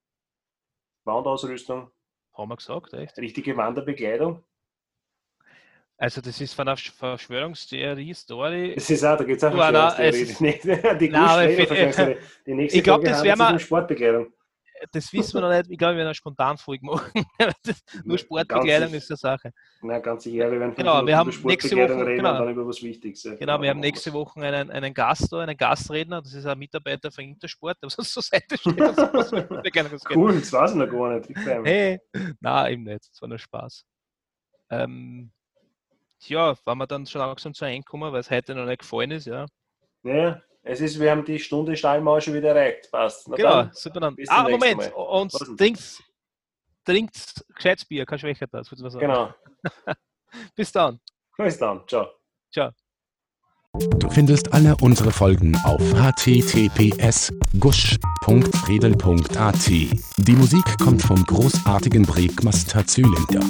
Wandausrüstung. Haben wir gesagt, echt? Richtige Wanderbekleidung. Also das ist von einer Verschwörungstheorie-Story. Das ist auch, da gibt es auch Verschwörungstheorie. Die, nein, die nächste ich glaube, das wäre mal Sportbekleidung. Das wissen wir noch nicht. Ich glaube, wir werden eine Spontanfolge machen. nur Sportbekleidung ist eine Sache. Na, ganz sicher. Wir werden genau, wir haben nächste Woche, reden genau, und dann über was Wichtiges. Genau, wir haben nächste Woche einen, einen Gast da, einen Gastredner. Das ist ein Mitarbeiter von Intersport, der uns zur Seite steht. cool, das weiß ich noch gar nicht. Hey, nein, eben nicht. Das war nur Spaß. Ähm, ja, wenn wir dann schon langsam zu einkommen, weil es heute noch nicht gefallen ist, ja. Ja, es ist, wir haben die Stunde Steinmauer schon wieder erreicht. Passt. Na genau, dann, super dann. Ah, Moment, Mal. und trinkt, trinkt gescheites Bier, kein schwächer das, würde ich sagen. Genau. Bis dann. Bis dann, ciao. Ciao. Du findest alle unsere Folgen auf https gusch.redel.at. Die Musik kommt vom großartigen Breakmaster Zylinder.